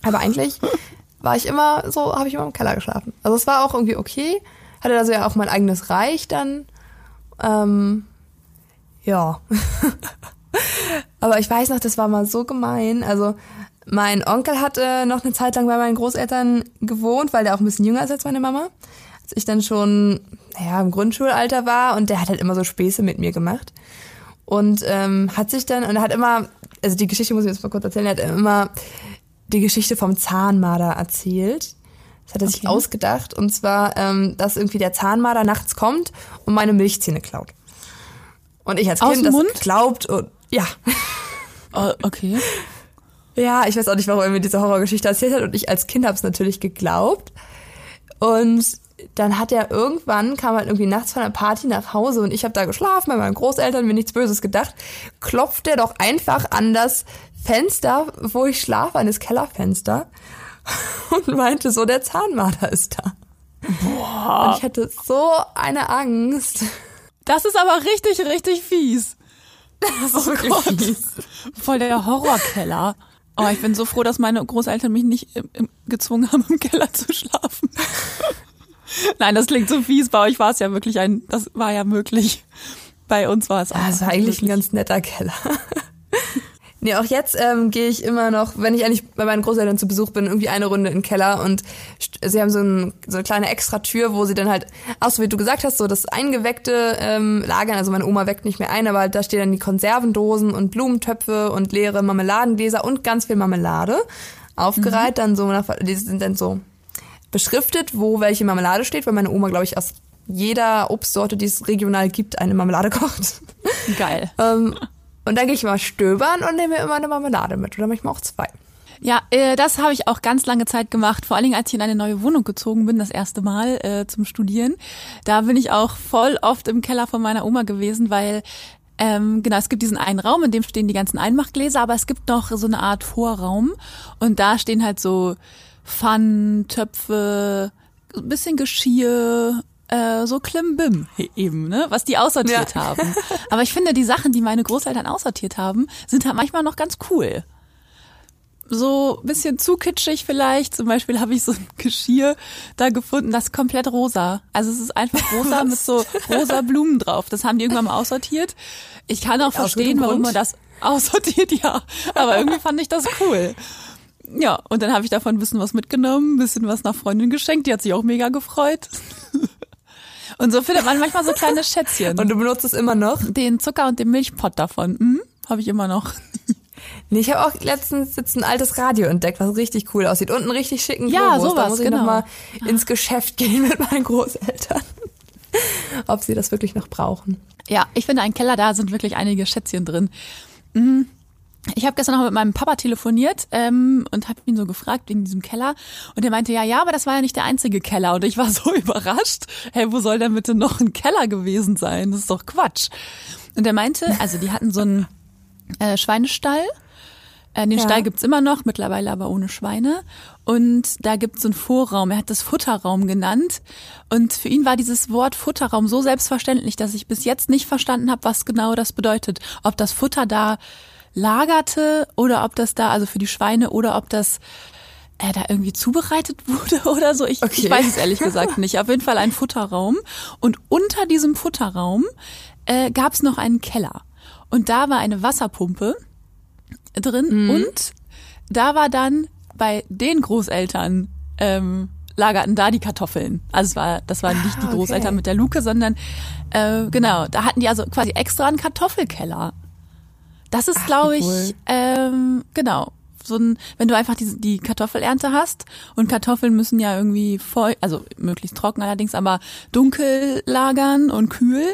Aber eigentlich war ich immer so, habe ich immer im Keller geschlafen. Also es war auch irgendwie okay. Hatte also ja auch mein eigenes Reich dann. Ähm, ja. Aber ich weiß noch, das war mal so gemein. Also mein Onkel hatte noch eine Zeit lang bei meinen Großeltern gewohnt, weil der auch ein bisschen jünger ist als meine Mama. Als ich dann schon, naja, im Grundschulalter war und der hat halt immer so Späße mit mir gemacht. Und ähm, hat sich dann, und er hat immer, also die Geschichte muss ich jetzt mal kurz erzählen, er hat immer die Geschichte vom Zahnmarder erzählt. Das hat er sich Okay. ausgedacht. Und zwar, ähm, dass irgendwie der Zahnmarder nachts kommt und meine Milchzähne klaut. Und ich als Aus Kind dem das Mund? glaubt und ja. oh, okay. Ja, ich weiß auch nicht, warum er mir diese Horrorgeschichte erzählt hat und ich als Kind habe es natürlich geglaubt. Und dann hat er irgendwann, kam halt irgendwie nachts von einer Party nach Hause und ich habe da geschlafen bei meinen Großeltern, mir nichts Böses gedacht, klopft er doch einfach an das Fenster, wo ich schlafe, an das Kellerfenster und meinte so, der Zahnmarder ist da. Boah. Und ich hatte so eine Angst. Das ist aber richtig, richtig fies. Das ist wirklich Gott. fies. Voll der Horrorkeller. Oh, ich bin so froh, dass meine Großeltern mich nicht im, im, gezwungen haben, im Keller zu schlafen. Nein, das klingt so fies. Bei euch war es ja wirklich ein, das war ja möglich. Bei uns war es auch. War eigentlich ein ganz netter Keller. Nee, auch jetzt ähm, gehe ich immer noch, wenn ich eigentlich bei meinen Großeltern zu Besuch bin, irgendwie eine Runde in den Keller und sie haben so, ein, so eine kleine Extratür, wo sie dann halt, auch so wie du gesagt hast, so das eingeweckte ähm, lagern. Also meine Oma weckt nicht mehr ein, aber da stehen dann die Konservendosen und Blumentöpfe und leere Marmeladengläser und ganz viel Marmelade aufgereiht. Dann so, nach, die sind dann so beschriftet, wo welche Marmelade steht, weil meine Oma, glaube ich, aus jeder Obstsorte, die es regional gibt, eine Marmelade kocht. Geil. Ähm, und dann gehe ich mal stöbern und nehme mir immer eine Marmelade mit oder manchmal auch zwei. Ja, äh, das habe ich auch ganz lange Zeit gemacht. Vor allen Dingen, als ich in eine neue Wohnung gezogen bin, das erste Mal äh, zum Studieren. Da bin ich auch voll oft im Keller von meiner Oma gewesen, weil ähm, genau, es gibt diesen einen Raum, in dem stehen die ganzen Einmachgläser, aber es gibt noch so eine Art Vorraum und da stehen halt so Pfannen, Töpfe, ein bisschen Geschirr, äh, so Klimbim eben, ne, was die aussortiert Ja. haben. Aber ich finde, die Sachen, die meine Großeltern aussortiert haben, sind halt manchmal noch ganz cool so ein bisschen zu kitschig vielleicht. Zum Beispiel habe ich so ein Geschirr da gefunden, das ist komplett rosa. Also es ist einfach rosa mit so rosa Blumen drauf. Das haben die irgendwann mal aussortiert. Ich kann auch verstehen, warum man das aussortiert, ja. Aber irgendwie fand ich das cool. Ja, und dann habe ich davon ein bisschen was mitgenommen, ein bisschen was nach Freundin geschenkt. Die hat sich auch mega gefreut. Und so findet man manchmal so kleine Schätzchen. Und du benutzt es immer noch? den Zucker und den Milchpott davon, hm, habe ich immer noch. Nee, ich habe auch letztens jetzt ein altes Radio entdeckt, was richtig cool aussieht. Und einen richtig schicken Ja, Globus. Da sowas, muss ich genau. noch mal ins Geschäft gehen mit meinen Großeltern. Ob sie das wirklich noch brauchen. Ja, ich finde, ein Keller, da sind wirklich einige Schätzchen drin. Mhm. Ich habe gestern noch mit meinem Papa telefoniert ähm, und habe ihn so gefragt wegen diesem Keller. Und er meinte, ja, ja, aber das war ja nicht der einzige Keller. Und ich war so überrascht. Hey, wo soll denn bitte noch ein Keller gewesen sein? Das ist doch Quatsch. Und er meinte, also die hatten so einen äh, Schweinestall. Äh, den Ja. Stall gibt's immer noch, mittlerweile aber ohne Schweine. Und da gibt's so einen Vorraum. Er hat das Futterraum genannt. Und für ihn war dieses Wort Futterraum so selbstverständlich, dass ich bis jetzt nicht verstanden habe, was genau das bedeutet. Ob das Futter da lagerte oder ob das da, also für die Schweine, oder ob das äh, da irgendwie zubereitet wurde oder so. Ich, Okay. ich weiß es ehrlich gesagt nicht. Auf jeden Fall ein Futterraum. Und unter diesem Futterraum äh, gab's noch einen Keller. Und da war eine Wasserpumpe drin und da war dann bei den Großeltern ähm, lagerten da die Kartoffeln. Also es war, das waren nicht die Ah, Großeltern okay. mit der Luke, sondern äh, genau, da hatten die also quasi extra einen Kartoffelkeller. Das ist, glaube ich, cool. ähm, genau. So ein, wenn du einfach die, die Kartoffelernte hast und Kartoffeln müssen ja irgendwie voll, also möglichst trocken allerdings, aber dunkel lagern und kühl.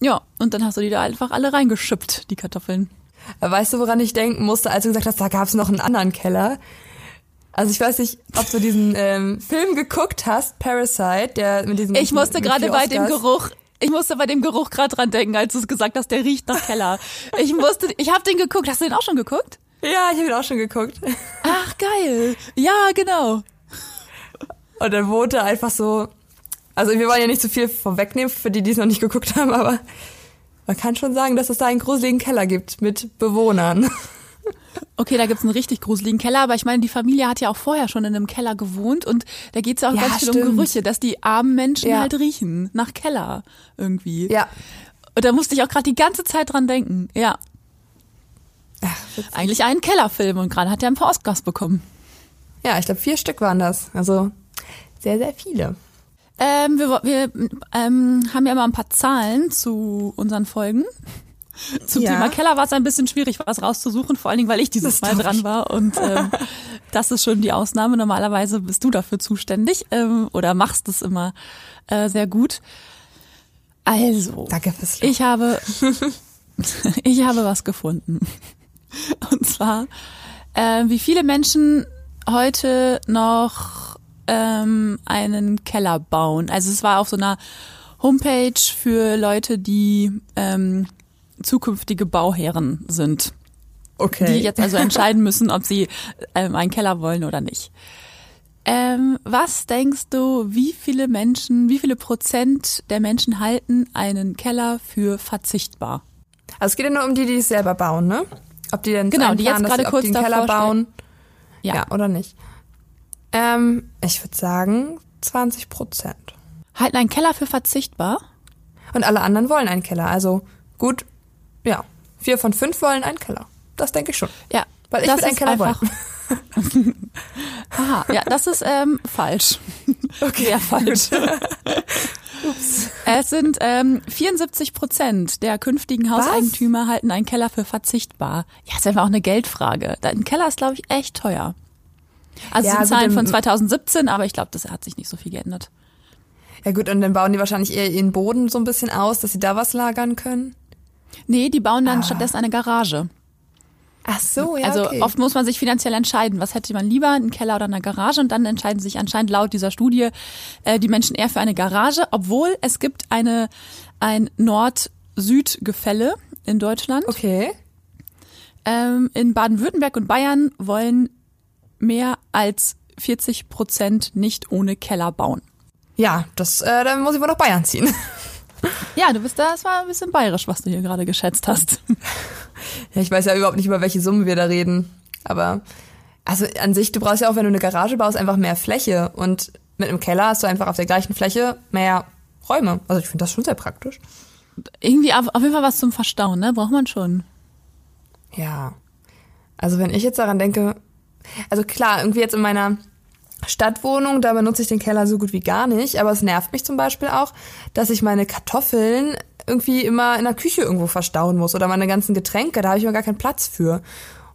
Ja, und dann hast du die da einfach alle reingeschippt, die Kartoffeln. Weißt du, woran ich denken musste, als du gesagt hast, da gab es noch einen anderen Keller? Also ich weiß nicht, ob du diesen ähm, Film geguckt hast, Parasite, der mit diesem Ich musste gerade bei dem. Geruch, ich musste bei dem Geruch gerade dran denken, als du es gesagt hast, der riecht nach Keller. Ich musste, ich habe den geguckt. Hast du den auch schon geguckt? Ja, ich habe ihn auch schon geguckt. Ach geil. Ja, genau. Und dann wohnte er einfach so. Also wir wollen ja nicht zu viel vorwegnehmen für die, die es noch nicht geguckt haben, aber man kann schon sagen, dass es da einen gruseligen Keller gibt mit Bewohnern. Okay, da gibt's einen richtig gruseligen Keller, aber ich meine, die Familie hat ja auch vorher schon in einem Keller gewohnt und da geht's ja auch Ja, ganz viel um stimmt. Gerüche, dass die armen Menschen Ja. halt riechen nach Keller irgendwie. Ja. Und da musste ich auch gerade die ganze Zeit dran denken. Ja, Ach, eigentlich einen Kellerfilm und gerade hat er ein paar Oscars bekommen. Ja, ich glaube vier Stück waren das. Also sehr, sehr viele. Ähm, wir wir ähm, haben ja immer ein paar Zahlen zu unseren Folgen. Zum Ja. Thema Keller war es ein bisschen schwierig, was rauszusuchen, vor allen Dingen, weil ich dieses Mal dran war. Und ähm, das ist schon die Ausnahme. Normalerweise bist du dafür zuständig ähm, oder machst es immer äh, sehr gut. Also, Danke fürs Lob. ich habe, ich habe was gefunden. Und zwar, äh, wie viele Menschen heute noch ähm, einen Keller bauen. Also es war auf so einer Homepage für Leute, die ähm, zukünftige Bauherren sind, Okay. die jetzt also entscheiden müssen, ob sie ähm, einen Keller wollen oder nicht. Ähm, was denkst du, wie viele Menschen, wie viele Prozent der Menschen halten einen Keller für verzichtbar? Also es geht ja nur um die, die es selber bauen, ne? Ob die denn Genau, die jetzt einplanen, dass gerade kurz einen Keller bauen. Ja. Ja. oder nicht? Ähm, ich würde sagen 20 Prozent. Halten einen Keller für verzichtbar? Und alle anderen wollen einen Keller. Also gut, ja. Vier von fünf wollen einen Keller. Das denke ich schon. Ja. Weil ich das will einen Keller einfach, Aha, ja, das ist ähm, falsch. Okay, Sehr falsch. Es sind ähm, 74 Prozent der künftigen Hauseigentümer halten einen Keller für verzichtbar. Ja, ist einfach auch eine Geldfrage. Ein Keller ist, glaube ich, echt teuer. Also Ja, es sind Zahlen von 2017, aber ich glaube, das hat sich nicht so viel geändert. Ja gut, und dann bauen die wahrscheinlich eher ihren Boden so ein bisschen aus, dass sie da was lagern können. Nee, die bauen dann Ah. stattdessen eine Garage. Ach so, ja, also okay. oft muss man sich finanziell entscheiden, was hätte man lieber, einen Keller oder eine Garage und dann entscheiden sich anscheinend laut dieser Studie äh, die Menschen eher für eine Garage, obwohl es gibt eine ein Nord-Süd-Gefälle in Deutschland. Okay. Ähm, in Baden-Württemberg und Bayern wollen mehr als 40 Prozent nicht ohne Keller bauen. Ja, das, äh, dann muss ich wohl nach Bayern ziehen. Ja, du bist da, das war ein bisschen bayerisch, was du hier gerade geschätzt hast. Ja, ich weiß ja überhaupt nicht, über welche Summen wir da reden. Aber, also an sich, du brauchst ja auch, wenn du eine Garage baust, einfach mehr Fläche. Und mit einem Keller hast du einfach auf der gleichen Fläche mehr Räume. Also ich finde das schon sehr praktisch. Irgendwie auf, auf jeden Fall was zum Verstauen, ne? Braucht man schon. Ja. Also wenn ich jetzt daran denke, also klar, irgendwie jetzt in meiner Stadtwohnung, da benutze ich den Keller so gut wie gar nicht, aber es nervt mich zum Beispiel auch, dass ich meine Kartoffeln irgendwie immer in der Küche irgendwo verstauen muss oder meine ganzen Getränke, da habe ich immer gar keinen Platz für.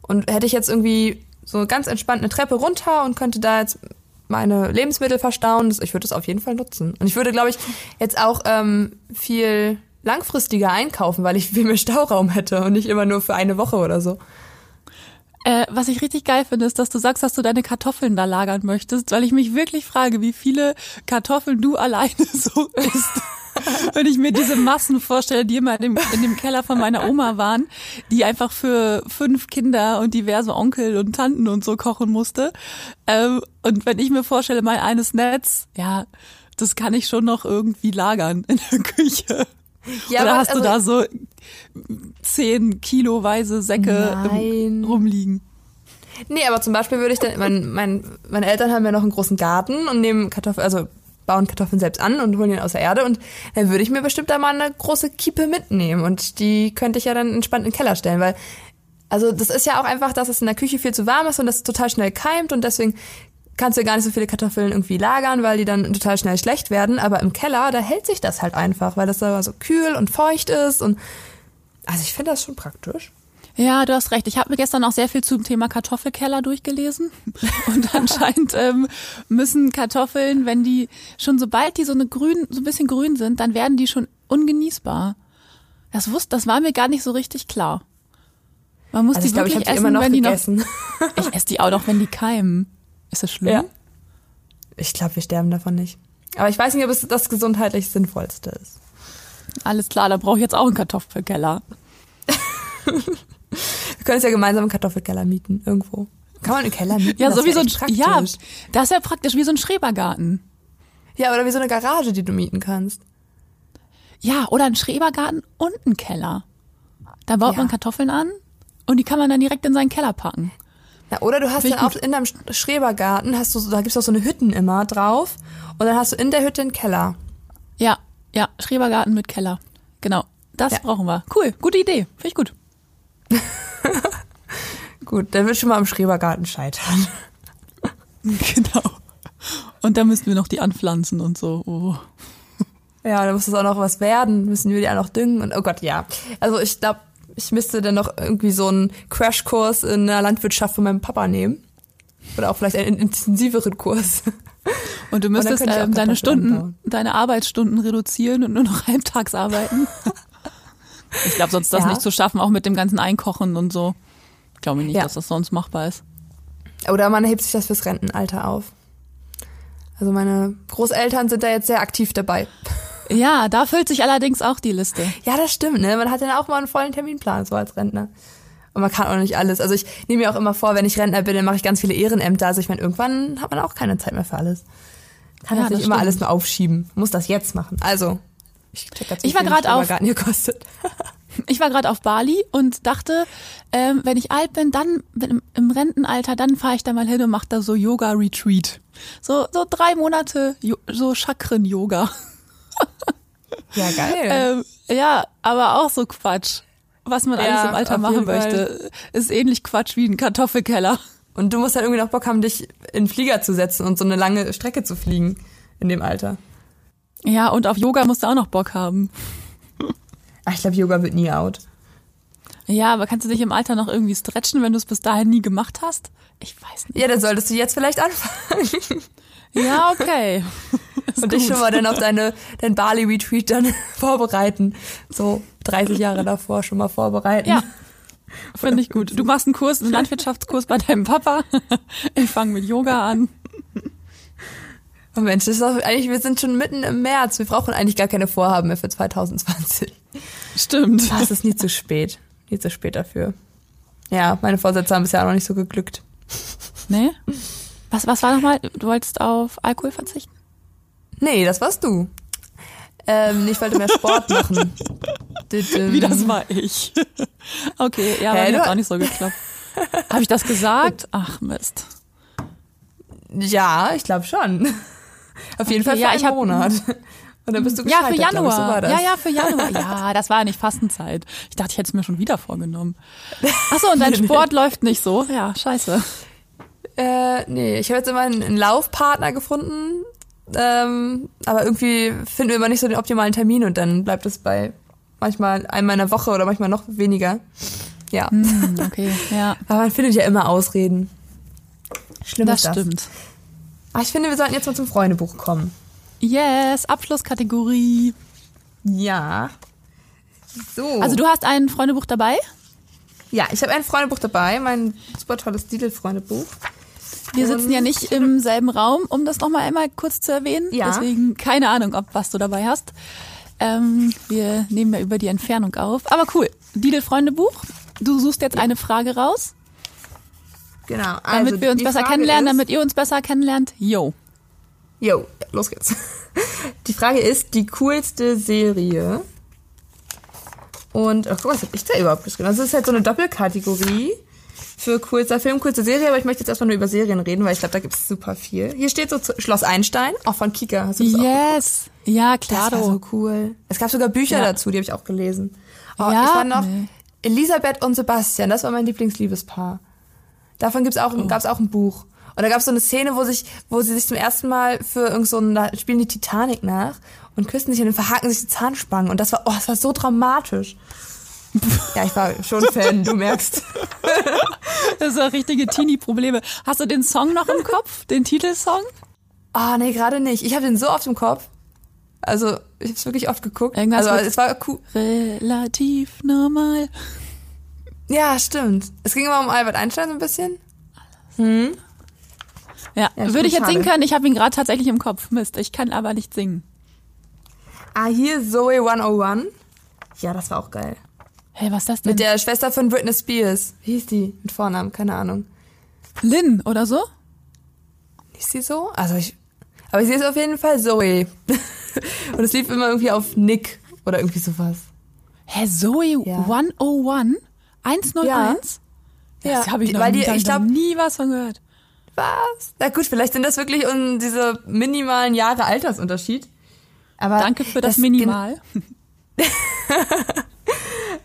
Und hätte ich jetzt irgendwie so ganz entspannt eine Treppe runter und könnte da jetzt meine Lebensmittel verstauen, ich würde das auf jeden Fall nutzen. Und ich würde, glaube ich, jetzt auch ähm, viel langfristiger einkaufen, weil ich viel mehr Stauraum hätte und nicht immer nur für eine Woche oder so. Äh, was ich richtig geil finde, ist, dass du sagst, dass du deine Kartoffeln da lagern möchtest, weil ich mich wirklich frage, wie viele Kartoffeln du alleine so isst. Wenn ich mir diese Massen vorstelle, die immer in dem, in dem Keller von meiner Oma waren, die einfach für fünf Kinder und diverse Onkel und Tanten und so kochen musste. Ähm, und wenn ich mir vorstelle, mein eines Netz, ja, das kann ich schon noch irgendwie lagern in der Küche. Ja, Oder aber hast du also- da so zehn kiloweise Säcke im, rumliegen? Nee, aber zum Beispiel würde ich dann, mein, mein, meine Eltern haben ja noch einen großen Garten und nehmen Kartoffeln, also bauen Kartoffeln selbst an und holen ihn aus der Erde und dann würde ich mir bestimmt da mal eine große Kiepe mitnehmen und die könnte ich ja dann entspannt in den Keller stellen, weil Also das ist ja auch einfach, dass es in der Küche viel zu warm ist und das total schnell keimt und deswegen kannst du gar nicht so viele Kartoffeln irgendwie lagern, weil die dann total schnell schlecht werden. Aber im Keller, da hält sich das halt einfach, weil das da so kühl und feucht ist und also ich finde das schon praktisch. Ja, du hast recht. Ich habe mir gestern auch sehr viel zum Thema Kartoffelkeller durchgelesen. Und anscheinend ähm, müssen Kartoffeln, wenn die schon sobald die so eine grün, so ein bisschen grün sind, dann werden die schon ungenießbar. Das wusste, das war mir gar nicht so richtig klar. Man muss Also die ich ich wirklich habe die essen, immer noch wenn die gegessen. noch. Ich esse die auch noch, wenn die keimen. Ist das schlimm? Ja. Ich glaube, wir sterben davon nicht. Aber ich weiß nicht, ob es das gesundheitlich sinnvollste ist. Alles klar, da brauche ich jetzt auch einen Kartoffelkeller. Wir können uns ja gemeinsam einen Kartoffelkeller mieten irgendwo. Kann man einen Keller mieten? Ja, Das so wie so ein praktisch. Ja, das ist ja praktisch wie so ein Schrebergarten. Ja, oder wie so eine Garage, die du mieten kannst. Ja, oder ein Schrebergarten und ein Keller. Da baut Ja. man Kartoffeln an und die kann man dann direkt in seinen Keller packen. Ja, oder du hast Finde dann ich auch in deinem Schrebergarten, hast du, da gibt's auch so eine Hütten immer drauf. Und dann hast du in der Hütte einen Keller. Ja, ja, Schrebergarten mit Keller. Genau. Das Ja. brauchen wir. Cool, gute Idee. Finde ich gut. Gut, dann wird schon mal am Schrebergarten scheitern. Genau. Und da müssten wir noch die anpflanzen und so. Oh. Ja, dann muss das auch noch was werden, müssen wir die auch noch düngen und oh Gott, ja. Also ich glaube, ich müsste dann noch irgendwie so einen Crashkurs in der Landwirtschaft von meinem Papa nehmen. Oder auch vielleicht einen intensiveren Kurs. Und du müsstest auch ähm, deine Stunden, anbauen. deine Arbeitsstunden reduzieren und nur noch halbtags arbeiten. ich glaube, sonst ist das Ja. nicht zu schaffen, auch mit dem ganzen Einkochen und so. Ich glaube nicht, Ja. dass das sonst machbar ist. Oder man hebt sich das fürs Rentenalter auf. Also meine Großeltern sind da jetzt sehr aktiv dabei. Ja, da füllt sich allerdings auch die Liste. Ja, das stimmt, ne? Man hat dann auch mal einen vollen Terminplan, so als Rentner. Und man kann auch nicht alles. Also ich nehme mir auch immer vor, wenn ich Rentner bin, dann mache ich ganz viele Ehrenämter. Also ich meine, irgendwann hat man auch keine Zeit mehr für alles. Kann Ja, natürlich das immer stimmt. alles nur aufschieben. Muss das jetzt machen. Also, ich check wie Ich war ein auf-. Ich war gerade auf Bali und dachte, ähm, wenn ich alt bin, dann wenn im, Rentenalter, dann fahre ich da mal hin und mache da so Yoga-Retreat. So, so drei Monate Jo- so Chakren-Yoga. Ja, geil. Ähm, ja, aber auch so Quatsch. Was man Ja, alles im Alter machen möchte, ist ähnlich Quatsch wie ein Kartoffelkeller. Und du musst halt irgendwie noch Bock haben, dich in den Flieger zu setzen und so eine lange Strecke zu fliegen in dem Alter. Ja, und auf Yoga musst du auch noch Bock haben. Ach, ich glaube, Yoga wird nie out. Ja, aber kannst du dich im Alter noch irgendwie stretchen, wenn du es bis dahin nie gemacht hast? Ich weiß nicht. Ja, dann solltest du jetzt vielleicht anfangen. Ja, okay. Ist und dich gut. schon mal dann auf deine, dein Bali-Retreat dann vorbereiten. So 30 Jahre davor schon mal vorbereiten. Ja, finde ich gut. Du machst einen Kurs, einen Landwirtschaftskurs bei deinem Papa. Ich fange mit Yoga an. Oh Mensch, das ist doch, eigentlich, wir sind schon mitten im März. Wir brauchen eigentlich gar keine Vorhaben mehr für 2020. Stimmt. Es ist nie zu spät. Nie zu spät dafür. Ja, meine Vorsätze haben bisher auch noch nicht so geglückt. Nee? Was, was war nochmal? Du wolltest auf Alkohol verzichten? Nee, das warst du. Ähm, ich wollte mehr Sport machen. Wie das war ich. Okay, ja, mir du- hat auch nicht so geklappt. Habe ich das gesagt? Ach Mist. Ja, ich glaube schon. Auf jeden Okay, Fall für ja, einen ich hab- Monat. Und dann bist du Ja, für glaub ich, so war Januar. das. Ja, ja, für Januar. Ja, das war nicht Fastenzeit. Ich dachte, ich hätte es mir schon wieder vorgenommen. Achso, und dein Sport läuft nicht so? Ja, scheiße. Äh, nee, ich habe jetzt immer einen, einen Laufpartner gefunden, ähm, aber irgendwie finden wir immer nicht so den optimalen Termin und dann bleibt es bei manchmal einmal in der Woche oder manchmal noch weniger. Ja, Hm, okay, ja. aber man findet ja immer Ausreden. Schlimm Das ist das. stimmt. Aber ich finde, wir sollten jetzt mal zum Freundebuch kommen. Yes, Abschlusskategorie. Ja. So. Also du hast ein Freundebuch dabei? ja, ich habe ein Freundebuch dabei, mein super tolles Didel-Freundebuch. Wir sitzen ja nicht im selben Raum, um das nochmal einmal kurz zu erwähnen. Ja. Deswegen keine Ahnung, ob was du dabei hast. Ähm, wir nehmen ja über die Entfernung auf. Aber cool. Didel Freundebuch. Du suchst jetzt eine Frage raus, Genau. damit also wir uns besser Frage kennenlernen, ist- damit ihr uns besser kennenlernt. Yo. Jo, los geht's. Die Frage ist, die coolste Serie. Und, ach, guck mal, was hab ich da überhaupt geschrieben? Das ist halt so eine Doppelkategorie für coolster Film, coolste Serie, aber ich möchte jetzt erstmal nur über Serien reden, weil ich glaube, da gibt's super viel. Hier steht so Schloss Einstein, auch von Kika. Hast du das auch Yes. Ja, Das war so cool. Es gab sogar Bücher Ja. dazu, die habe ich auch gelesen. Oh, Ja? ich war noch, Nee. Elisabeth und Sebastian, das war mein Lieblingsliebespaar. Davon gibt's auch, Oh. gab's auch ein Buch. Und da gab's so eine Szene, wo sich, wo sie sich zum ersten Mal für irgend so ein, da spielen die Titanic nach und küssen sich und dann verhaken sich die Zahnspangen. Und das war, oh, das war so dramatisch. Ja, ich war schon Fan, du merkst. Das sind richtige Teenie-Probleme. Hast du den Song noch im Kopf? Den Titelsong? Ah, nee, gerade nicht. Ich habe den so oft im Kopf. Also, ich habe es wirklich oft geguckt. Irgendwas also, es war cool. Relativ normal. Ja, stimmt. Es ging immer um Albert Einstein so ein bisschen. Ja, Ja, würde ich jetzt schade. singen können. Ich habe ihn gerade tatsächlich im Kopf. Mist, ich kann aber nicht singen. Ah, hier Zoe 101. Ja, das war auch geil. Hey, was ist das denn? Mit der Schwester von Britney Spears. Wie hieß die? Mit Vornamen, keine Ahnung. Lynn oder so? Ist sie so? Also ich. Aber sie ist auf jeden Fall Zoe. Und es lief immer irgendwie auf Nick oder irgendwie sowas. Hä, Zoe Ja. 101? 101? Ja, Das habe ich, noch, weil die- ich glaub- nie was von gehört. Was? Na gut, vielleicht sind das wirklich um diese minimalen Jahre Altersunterschied. Aber Danke für das, gen- Minimal.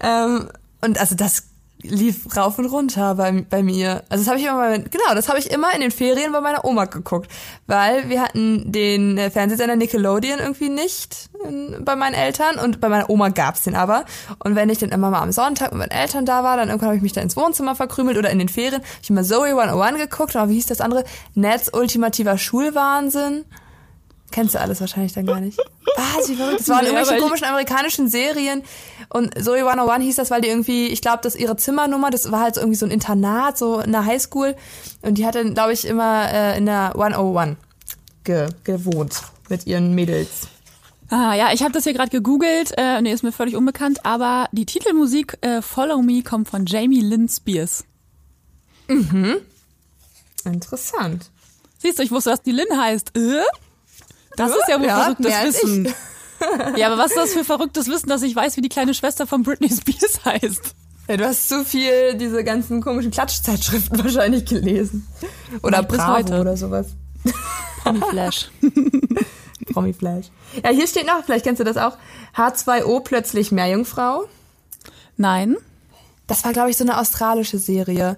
Ähm, und also das lief rauf und runter bei, bei mir. Also das habe ich immer mal, genau, das habe ich immer in den Ferien bei meiner Oma geguckt, weil wir hatten den äh, Fernsehsender Nickelodeon irgendwie nicht in, bei meinen Eltern und bei meiner Oma gab's den aber. Und wenn ich dann immer mal am Sonntag mit meinen Eltern da war, dann irgendwann habe ich mich da ins Wohnzimmer verkrümelt oder in den Ferien, hab ich immer Zoe 101 geguckt, aber wie hieß das andere? Netz ultimativer Schulwahnsinn. Kennst du alles wahrscheinlich dann gar nicht. Was, wie verrückt. Das waren Nee, irgendwelche komischen amerikanischen Serien. Und Zoe 101 hieß das, weil die irgendwie, ich glaube, dass ihre Zimmernummer, das war halt so irgendwie so ein Internat, so in der Highschool. Und die hat dann, glaube ich, immer äh, in der 101 ge gewohnt mit ihren Mädels. Ah, ja, ich habe das hier gerade gegoogelt. Äh, nee, ist mir völlig unbekannt. Aber die Titelmusik äh, Follow Me kommt von Jamie Lynn Spears. Interessant. Siehst du, ich wusste, dass die Lynn heißt. Äh? Das ist ja wohl Ja, verrücktes. Wissen. Ja, aber was ist das für verrücktes Wissen, dass ich weiß, wie die kleine Schwester von Britney Spears heißt? Ja, du hast zu viel diese ganzen komischen Klatschzeitschriften wahrscheinlich gelesen. Oder Bravo heute. oder sowas. Pony Flash. Promi Flash. Ja, hier steht noch, vielleicht kennst du das auch, H2O plötzlich Meerjungfrau. Nein. Das war, glaube ich, so eine australische Serie.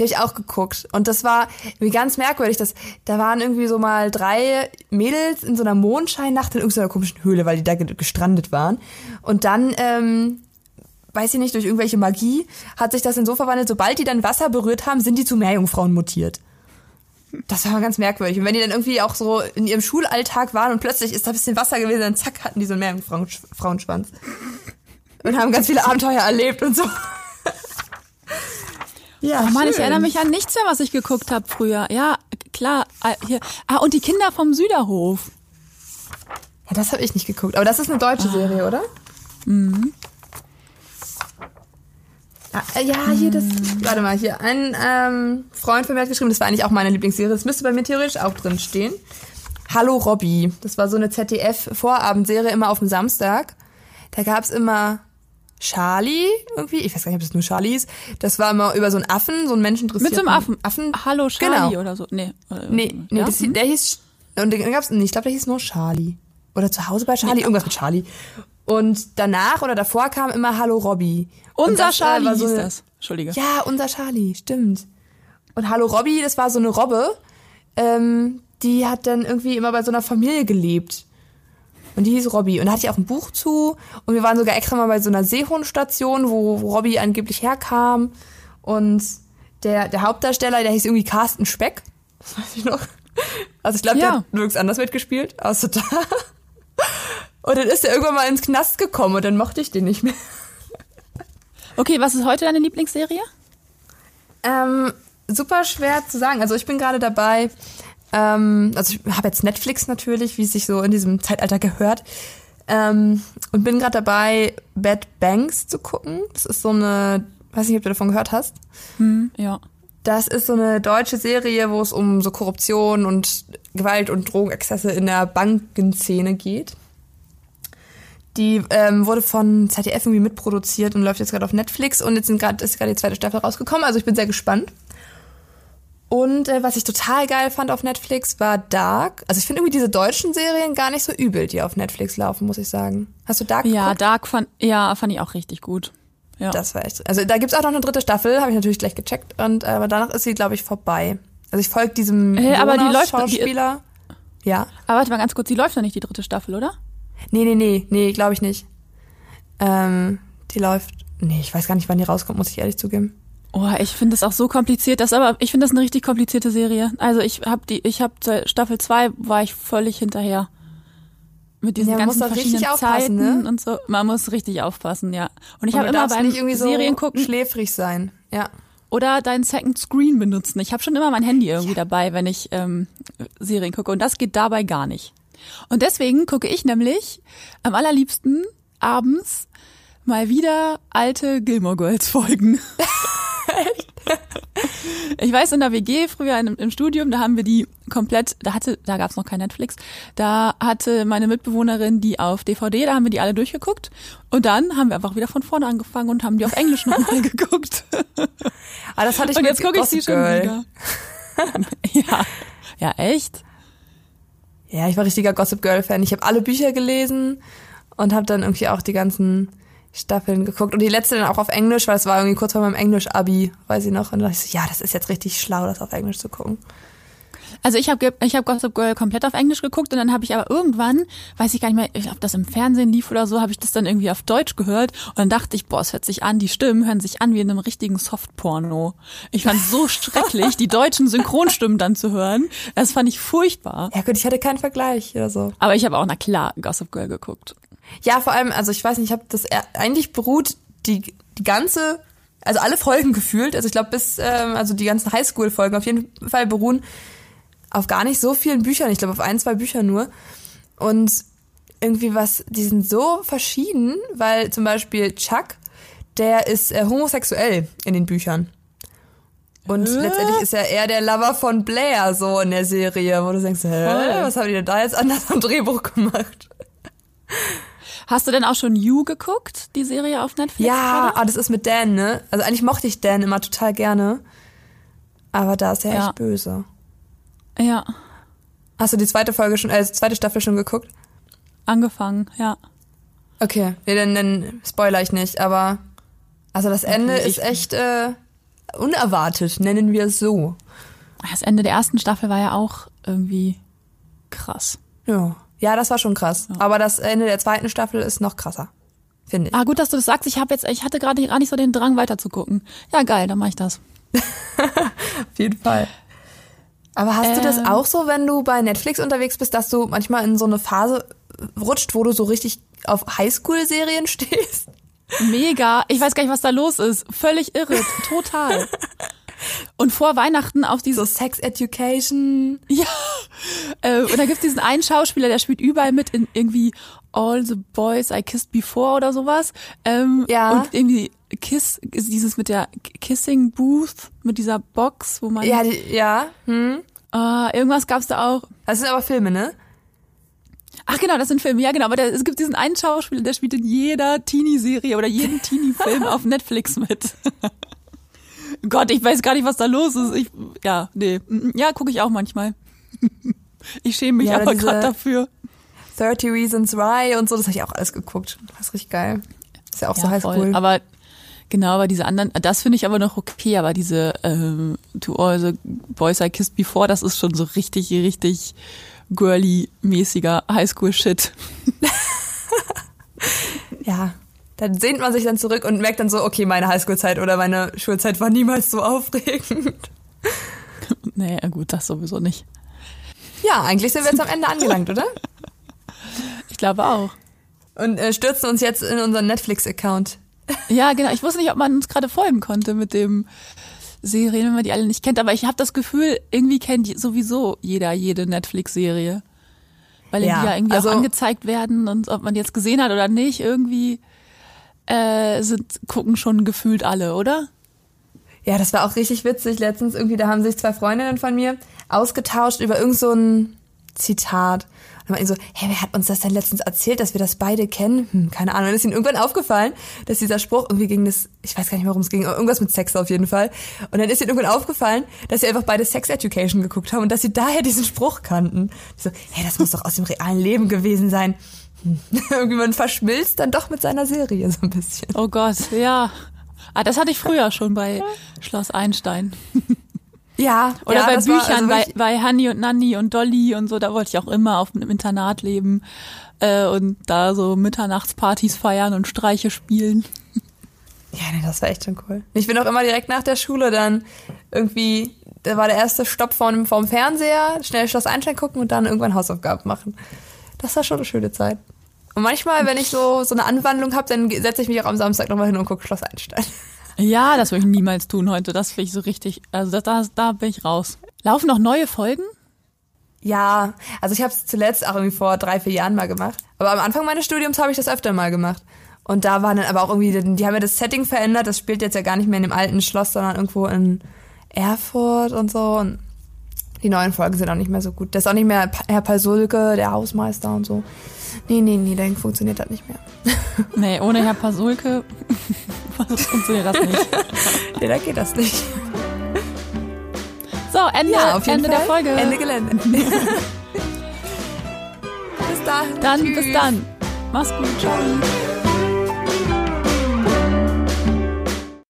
Die habe ich auch geguckt. Und das war irgendwie ganz merkwürdig. Das, da waren irgendwie so mal drei Mädels in so einer Mondscheinnacht in irgendeiner komischen Höhle, weil die da ge- gestrandet waren. Und dann, ähm, weiß ich nicht, durch irgendwelche Magie hat sich das in so verwandelt, sobald die dann Wasser berührt haben, sind die zu Meerjungfrauen mutiert. Das war ganz merkwürdig. Und wenn die dann irgendwie auch so in ihrem Schulalltag waren und plötzlich ist da ein bisschen Wasser gewesen, dann zack, hatten die so einen Meerjungfrauenschwanz. Und haben ganz viele Abenteuer erlebt und so. Ja, Oh Mann, ich schön. erinnere mich an nichts mehr, was ich geguckt habe früher. Ja, klar. Ah, hier. Ah, und die Kinder vom Süderhof. Ja, das habe ich nicht geguckt. Aber das ist eine deutsche Serie, oder? Mhm. Ah, äh, ja, hier das. Warte mal, hier. Ein ähm, Freund von mir hat geschrieben, das war eigentlich auch meine Lieblingsserie. Das müsste bei mir theoretisch auch drin stehen. Hallo Robby. Das war so eine ZDF-Vorabendserie immer auf dem Samstag. Da gab's immer Charlie irgendwie. Ich weiß gar nicht, ob das nur Charlie ist. Das war immer über so einen Affen, so einen Menschen Mit so einem Affen. Affen. Hallo Charlie Genau. oder so. Nee, Nee, nee ja? das, der hieß. Und dann gab's, nee, ich glaube, der hieß nur Charlie. Oder zu Hause bei Charlie, irgendwas mit Charlie. Und danach oder davor kam immer Hallo Robby. Und Unser das, Charlie war so hieß das. Entschuldige. Ja, unser Charlie, stimmt. Und Hallo Robby, das war so eine Robbe, ähm, die hat dann irgendwie immer bei so einer Familie gelebt. Und die hieß Robby. Und da hatte ich auch ein Buch zu. Und wir waren sogar extra mal bei so einer Seehundstation, wo, wo Robby angeblich herkam. Und der, der Hauptdarsteller, der hieß irgendwie Carsten Speck. Das weiß ich noch. Also ich glaube, der Ja. hat nirgends anders mitgespielt, außer da. Und dann ist er irgendwann mal ins Knast gekommen und dann mochte ich den nicht mehr. Okay, was ist heute deine Lieblingsserie? Ähm, super schwer zu sagen. Also ich bin gerade dabei, ähm, also ich habe jetzt Netflix natürlich, wie es sich so in diesem Zeitalter gehört. Ähm, und bin gerade dabei, Bad Banks zu gucken. Das ist so eine, weiß nicht, ob du davon gehört hast. Hm, ja. Das ist so eine deutsche Serie, wo es um so Korruption und Gewalt und Drogenexzesse in der Bankenszene geht. Die ähm, wurde von ZDF irgendwie mitproduziert und läuft jetzt gerade auf Netflix und jetzt sind grad, ist gerade die zweite Staffel rausgekommen. Also ich bin sehr gespannt. Und äh, was ich total geil fand auf Netflix war Dark. Also ich finde irgendwie diese deutschen Serien gar nicht so übel, die auf Netflix laufen, muss ich sagen. Hast du Dark Ja, geguckt? Dark fand, ja, fand ich auch richtig gut. Ja. Das war echt. Also da gibt's auch noch eine dritte Staffel, habe ich natürlich gleich gecheckt. Und äh, aber danach ist sie, glaube ich, vorbei. Also ich folge diesem Hey, aber die läuft- Schauspieler. ja. Aber warte mal ganz kurz, die läuft noch nicht, die dritte Staffel, oder? Nee, nee, nee, nee, glaube ich nicht. Ähm, die läuft. Nee, ich weiß gar nicht, wann die rauskommt, muss ich ehrlich zugeben. Oh, ich finde das auch so kompliziert, das aber ich finde das eine richtig komplizierte Serie. Also ich habe die ich habe Staffel 2 war ich völlig hinterher. Mit diesen Ja, ganzen verschiedenen aufpassen, Zeiten ne? und so. Man muss richtig aufpassen, ja. Und ich habe immer beim nicht irgendwie so Serien gucken schläfrig sein. Ja. oder deinen Second Screen benutzen. Ich habe schon immer mein Handy irgendwie dabei, wenn ich ähm, Serien gucke und das geht dabei gar nicht. Und deswegen gucke ich nämlich am allerliebsten abends mal wieder alte Gilmore Girls Folgen. Ich weiß, in der WG früher im, im Studium, da haben wir die komplett, da hatte, da gab's noch kein Netflix, da hatte meine Mitbewohnerin die auf DVD, da haben wir die alle durchgeguckt und dann haben wir einfach wieder von vorne angefangen und haben die auf Englisch nochmal geguckt. Aber das hatte ich Und jetzt gucke ich sie schon wieder. ja. Ja, echt? Ja, ich war richtiger Gossip Girl Fan. Ich habe alle Bücher gelesen und habe dann irgendwie auch die ganzen Staffeln geguckt und die letzte dann auch auf Englisch, weil es war irgendwie kurz vor meinem Englisch-Abi, weiß ich noch. Und da dachte ich so, ja, das ist jetzt richtig schlau, das auf Englisch zu gucken. Also ich habe ich hab Gossip Girl komplett auf Englisch geguckt und dann habe ich aber irgendwann, weiß ich gar nicht mehr, ich- ob das im Fernsehen lief oder so, habe ich das dann irgendwie auf Deutsch gehört und dann dachte ich, boah, es hört sich an, die Stimmen hören sich an wie in einem richtigen Softporno. Ich fand es so schrecklich, die deutschen Synchronstimmen dann zu hören. Das fand ich furchtbar. Ja gut, ich hatte keinen Vergleich oder so. Aber ich habe auch, na klar, Gossip Girl geguckt. Ja, vor allem, also ich weiß nicht, ich habe das eher- eigentlich beruht die die ganze, also alle Folgen gefühlt, also ich glaube bis, ähm, also die ganzen Highschool-Folgen auf jeden Fall beruhen auf gar nicht so vielen Büchern, ich glaube auf ein, zwei Büchern nur. Und irgendwie was, die sind so verschieden, weil zum Beispiel Chuck, der ist äh, homosexuell in den Büchern. Und Äh? letztendlich ist er eher der Lover von Blair so in der Serie, wo du denkst, hä, was haben die denn da jetzt anders am Drehbuch gemacht? Hast du denn auch schon You geguckt, die Serie auf Netflix? Ja, ah, das ist mit Dan, ne? Also eigentlich mochte ich Dan immer total gerne. Aber da ist er Ja. echt böse. Ja, Hast du die zweite Folge schon, äh, zweite Staffel schon geguckt? angefangen, ja. Okay, nee, dann, dann spoiler ich nicht, aber also das Ende ist echt äh, unerwartet, nennen wir es so. Das Ende der ersten Staffel war ja auch irgendwie krass. Ja. Ja, das war schon krass. Aber das Ende der zweiten Staffel ist noch krasser. Finde ich. Ah, gut, dass du das sagst. Ich habe jetzt, ich hatte gerade gar nicht so den Drang weiter zu gucken. Ja, geil, dann mache ich das. Auf jeden Fall. Aber hast du das Ähm. auch so, wenn du bei Netflix unterwegs bist, dass du manchmal in so eine Phase rutscht, wo du so richtig auf Highschool-Serien stehst? Mega. Ich weiß gar nicht, was da los ist. Völlig irre. Total. Und vor Weihnachten auch So dieses, Sex Education. ja, äh, und da gibt's diesen einen Schauspieler, der spielt überall mit in irgendwie All the Boys I Kissed Before oder sowas. Ähm, Ja. Und irgendwie Kiss, ist dieses mit der Kissing Booth, mit dieser Box, wo man, Ja, die, ja. Hm. äh, irgendwas gab's da auch. Das sind aber Filme, ne? Ach genau, das sind Filme. Ja genau, aber der, es gibt diesen einen Schauspieler, der spielt in jeder Teenie-Serie oder jedem Teenie-Film auf Netflix mit. Gott, ich weiß gar nicht, was da los ist. Ich, ja, nee. Ja, gucke ich auch manchmal. Ich schäme mich Ja, aber gerade dafür. 30 Reasons Why und so, das habe ich auch alles geguckt. Das ist richtig geil. Ist ja auch so Ja, Highschool. voll. Aber genau, aber diese anderen, das finde ich aber noch okay, aber diese ähm, To All the Boys I Kissed Before, das ist schon so richtig, richtig girly-mäßiger Highschool-Shit. ja. Dann sehnt man sich dann zurück und merkt dann so, okay, meine Highschool-Zeit oder meine Schulzeit war niemals so aufregend. Nee, gut, das sowieso nicht. Ja, eigentlich sind wir jetzt am Ende angelangt, oder? Ich glaube auch. Und äh, stürzen uns jetzt in unseren Netflix-Account. Ja, genau. Ich wusste nicht, ob man uns gerade folgen konnte mit dem Serien, wenn man die alle nicht kennt. Aber ich habe das Gefühl, irgendwie kennt sowieso jeder jede Netflix-Serie. Weil Ja, die ja irgendwie also- auch angezeigt werden und ob man die jetzt gesehen hat oder nicht, irgendwie äh, sind, gucken schon gefühlt alle, oder? Ja, das war auch richtig witzig letztens irgendwie. Da haben sich zwei Freundinnen von mir ausgetauscht über irgend so ein Zitat. Und meinten so, hey, wer hat uns das denn letztens erzählt, dass wir das beide kennen? Hm, keine Ahnung. Und ist ihnen irgendwann aufgefallen, dass dieser Spruch irgendwie gegen das, ich weiß gar nicht, worum es ging, irgendwas mit Sex auf jeden Fall. Und dann ist ihnen irgendwann aufgefallen, dass sie einfach beide Sex Education geguckt haben und dass sie daher diesen Spruch kannten. Die so, hey, das muss doch aus dem realen Leben gewesen sein. Irgendwie man verschmilzt dann doch mit seiner Serie so ein bisschen. Oh Gott, ja. Ah, das hatte ich früher schon bei Schloss Einstein. Ja, Oder ja, bei Büchern, also bei, bei Hanni und Nanni und Dolly und so, da wollte ich auch immer auf einem Internat leben äh, und da so Mitternachtspartys feiern und Streiche spielen. Ja, nee, das war echt schon cool. Ich bin auch immer direkt nach der Schule dann irgendwie, da war der erste Stopp vorm, vorm Fernseher, schnell Schloss Einstein gucken und dann irgendwann Hausaufgaben machen. Das war schon eine schöne Zeit. Und manchmal, wenn ich so, so eine Anwandlung habe, dann setze ich mich auch am Samstag nochmal hin und gucke Schloss Einstein. Ja, das würde ich niemals tun heute. Das finde ich so richtig, also da, da, da bin ich raus. Laufen noch neue Folgen? Ja, also ich habe es zuletzt auch irgendwie vor drei, vier Jahren mal gemacht. Aber am Anfang meines Studiums habe ich das öfter mal gemacht. Und da waren dann aber auch irgendwie, die haben ja das Setting verändert. Das spielt jetzt ja gar nicht mehr in dem alten Schloss, sondern irgendwo in Erfurt und so. Und die neuen Folgen sind auch nicht mehr so gut. Das ist auch nicht mehr Herr Pasulke, der Hausmeister und so. Nee, nee, nee, dann funktioniert das nicht mehr. Nee, ohne Herr Pasulke funktioniert das nicht. Nee, da geht das nicht. So, Ende, Ende der Folge. Ende Gelände. bis dann. Dann Tschüss. bis dann. Mach's gut. Ciao.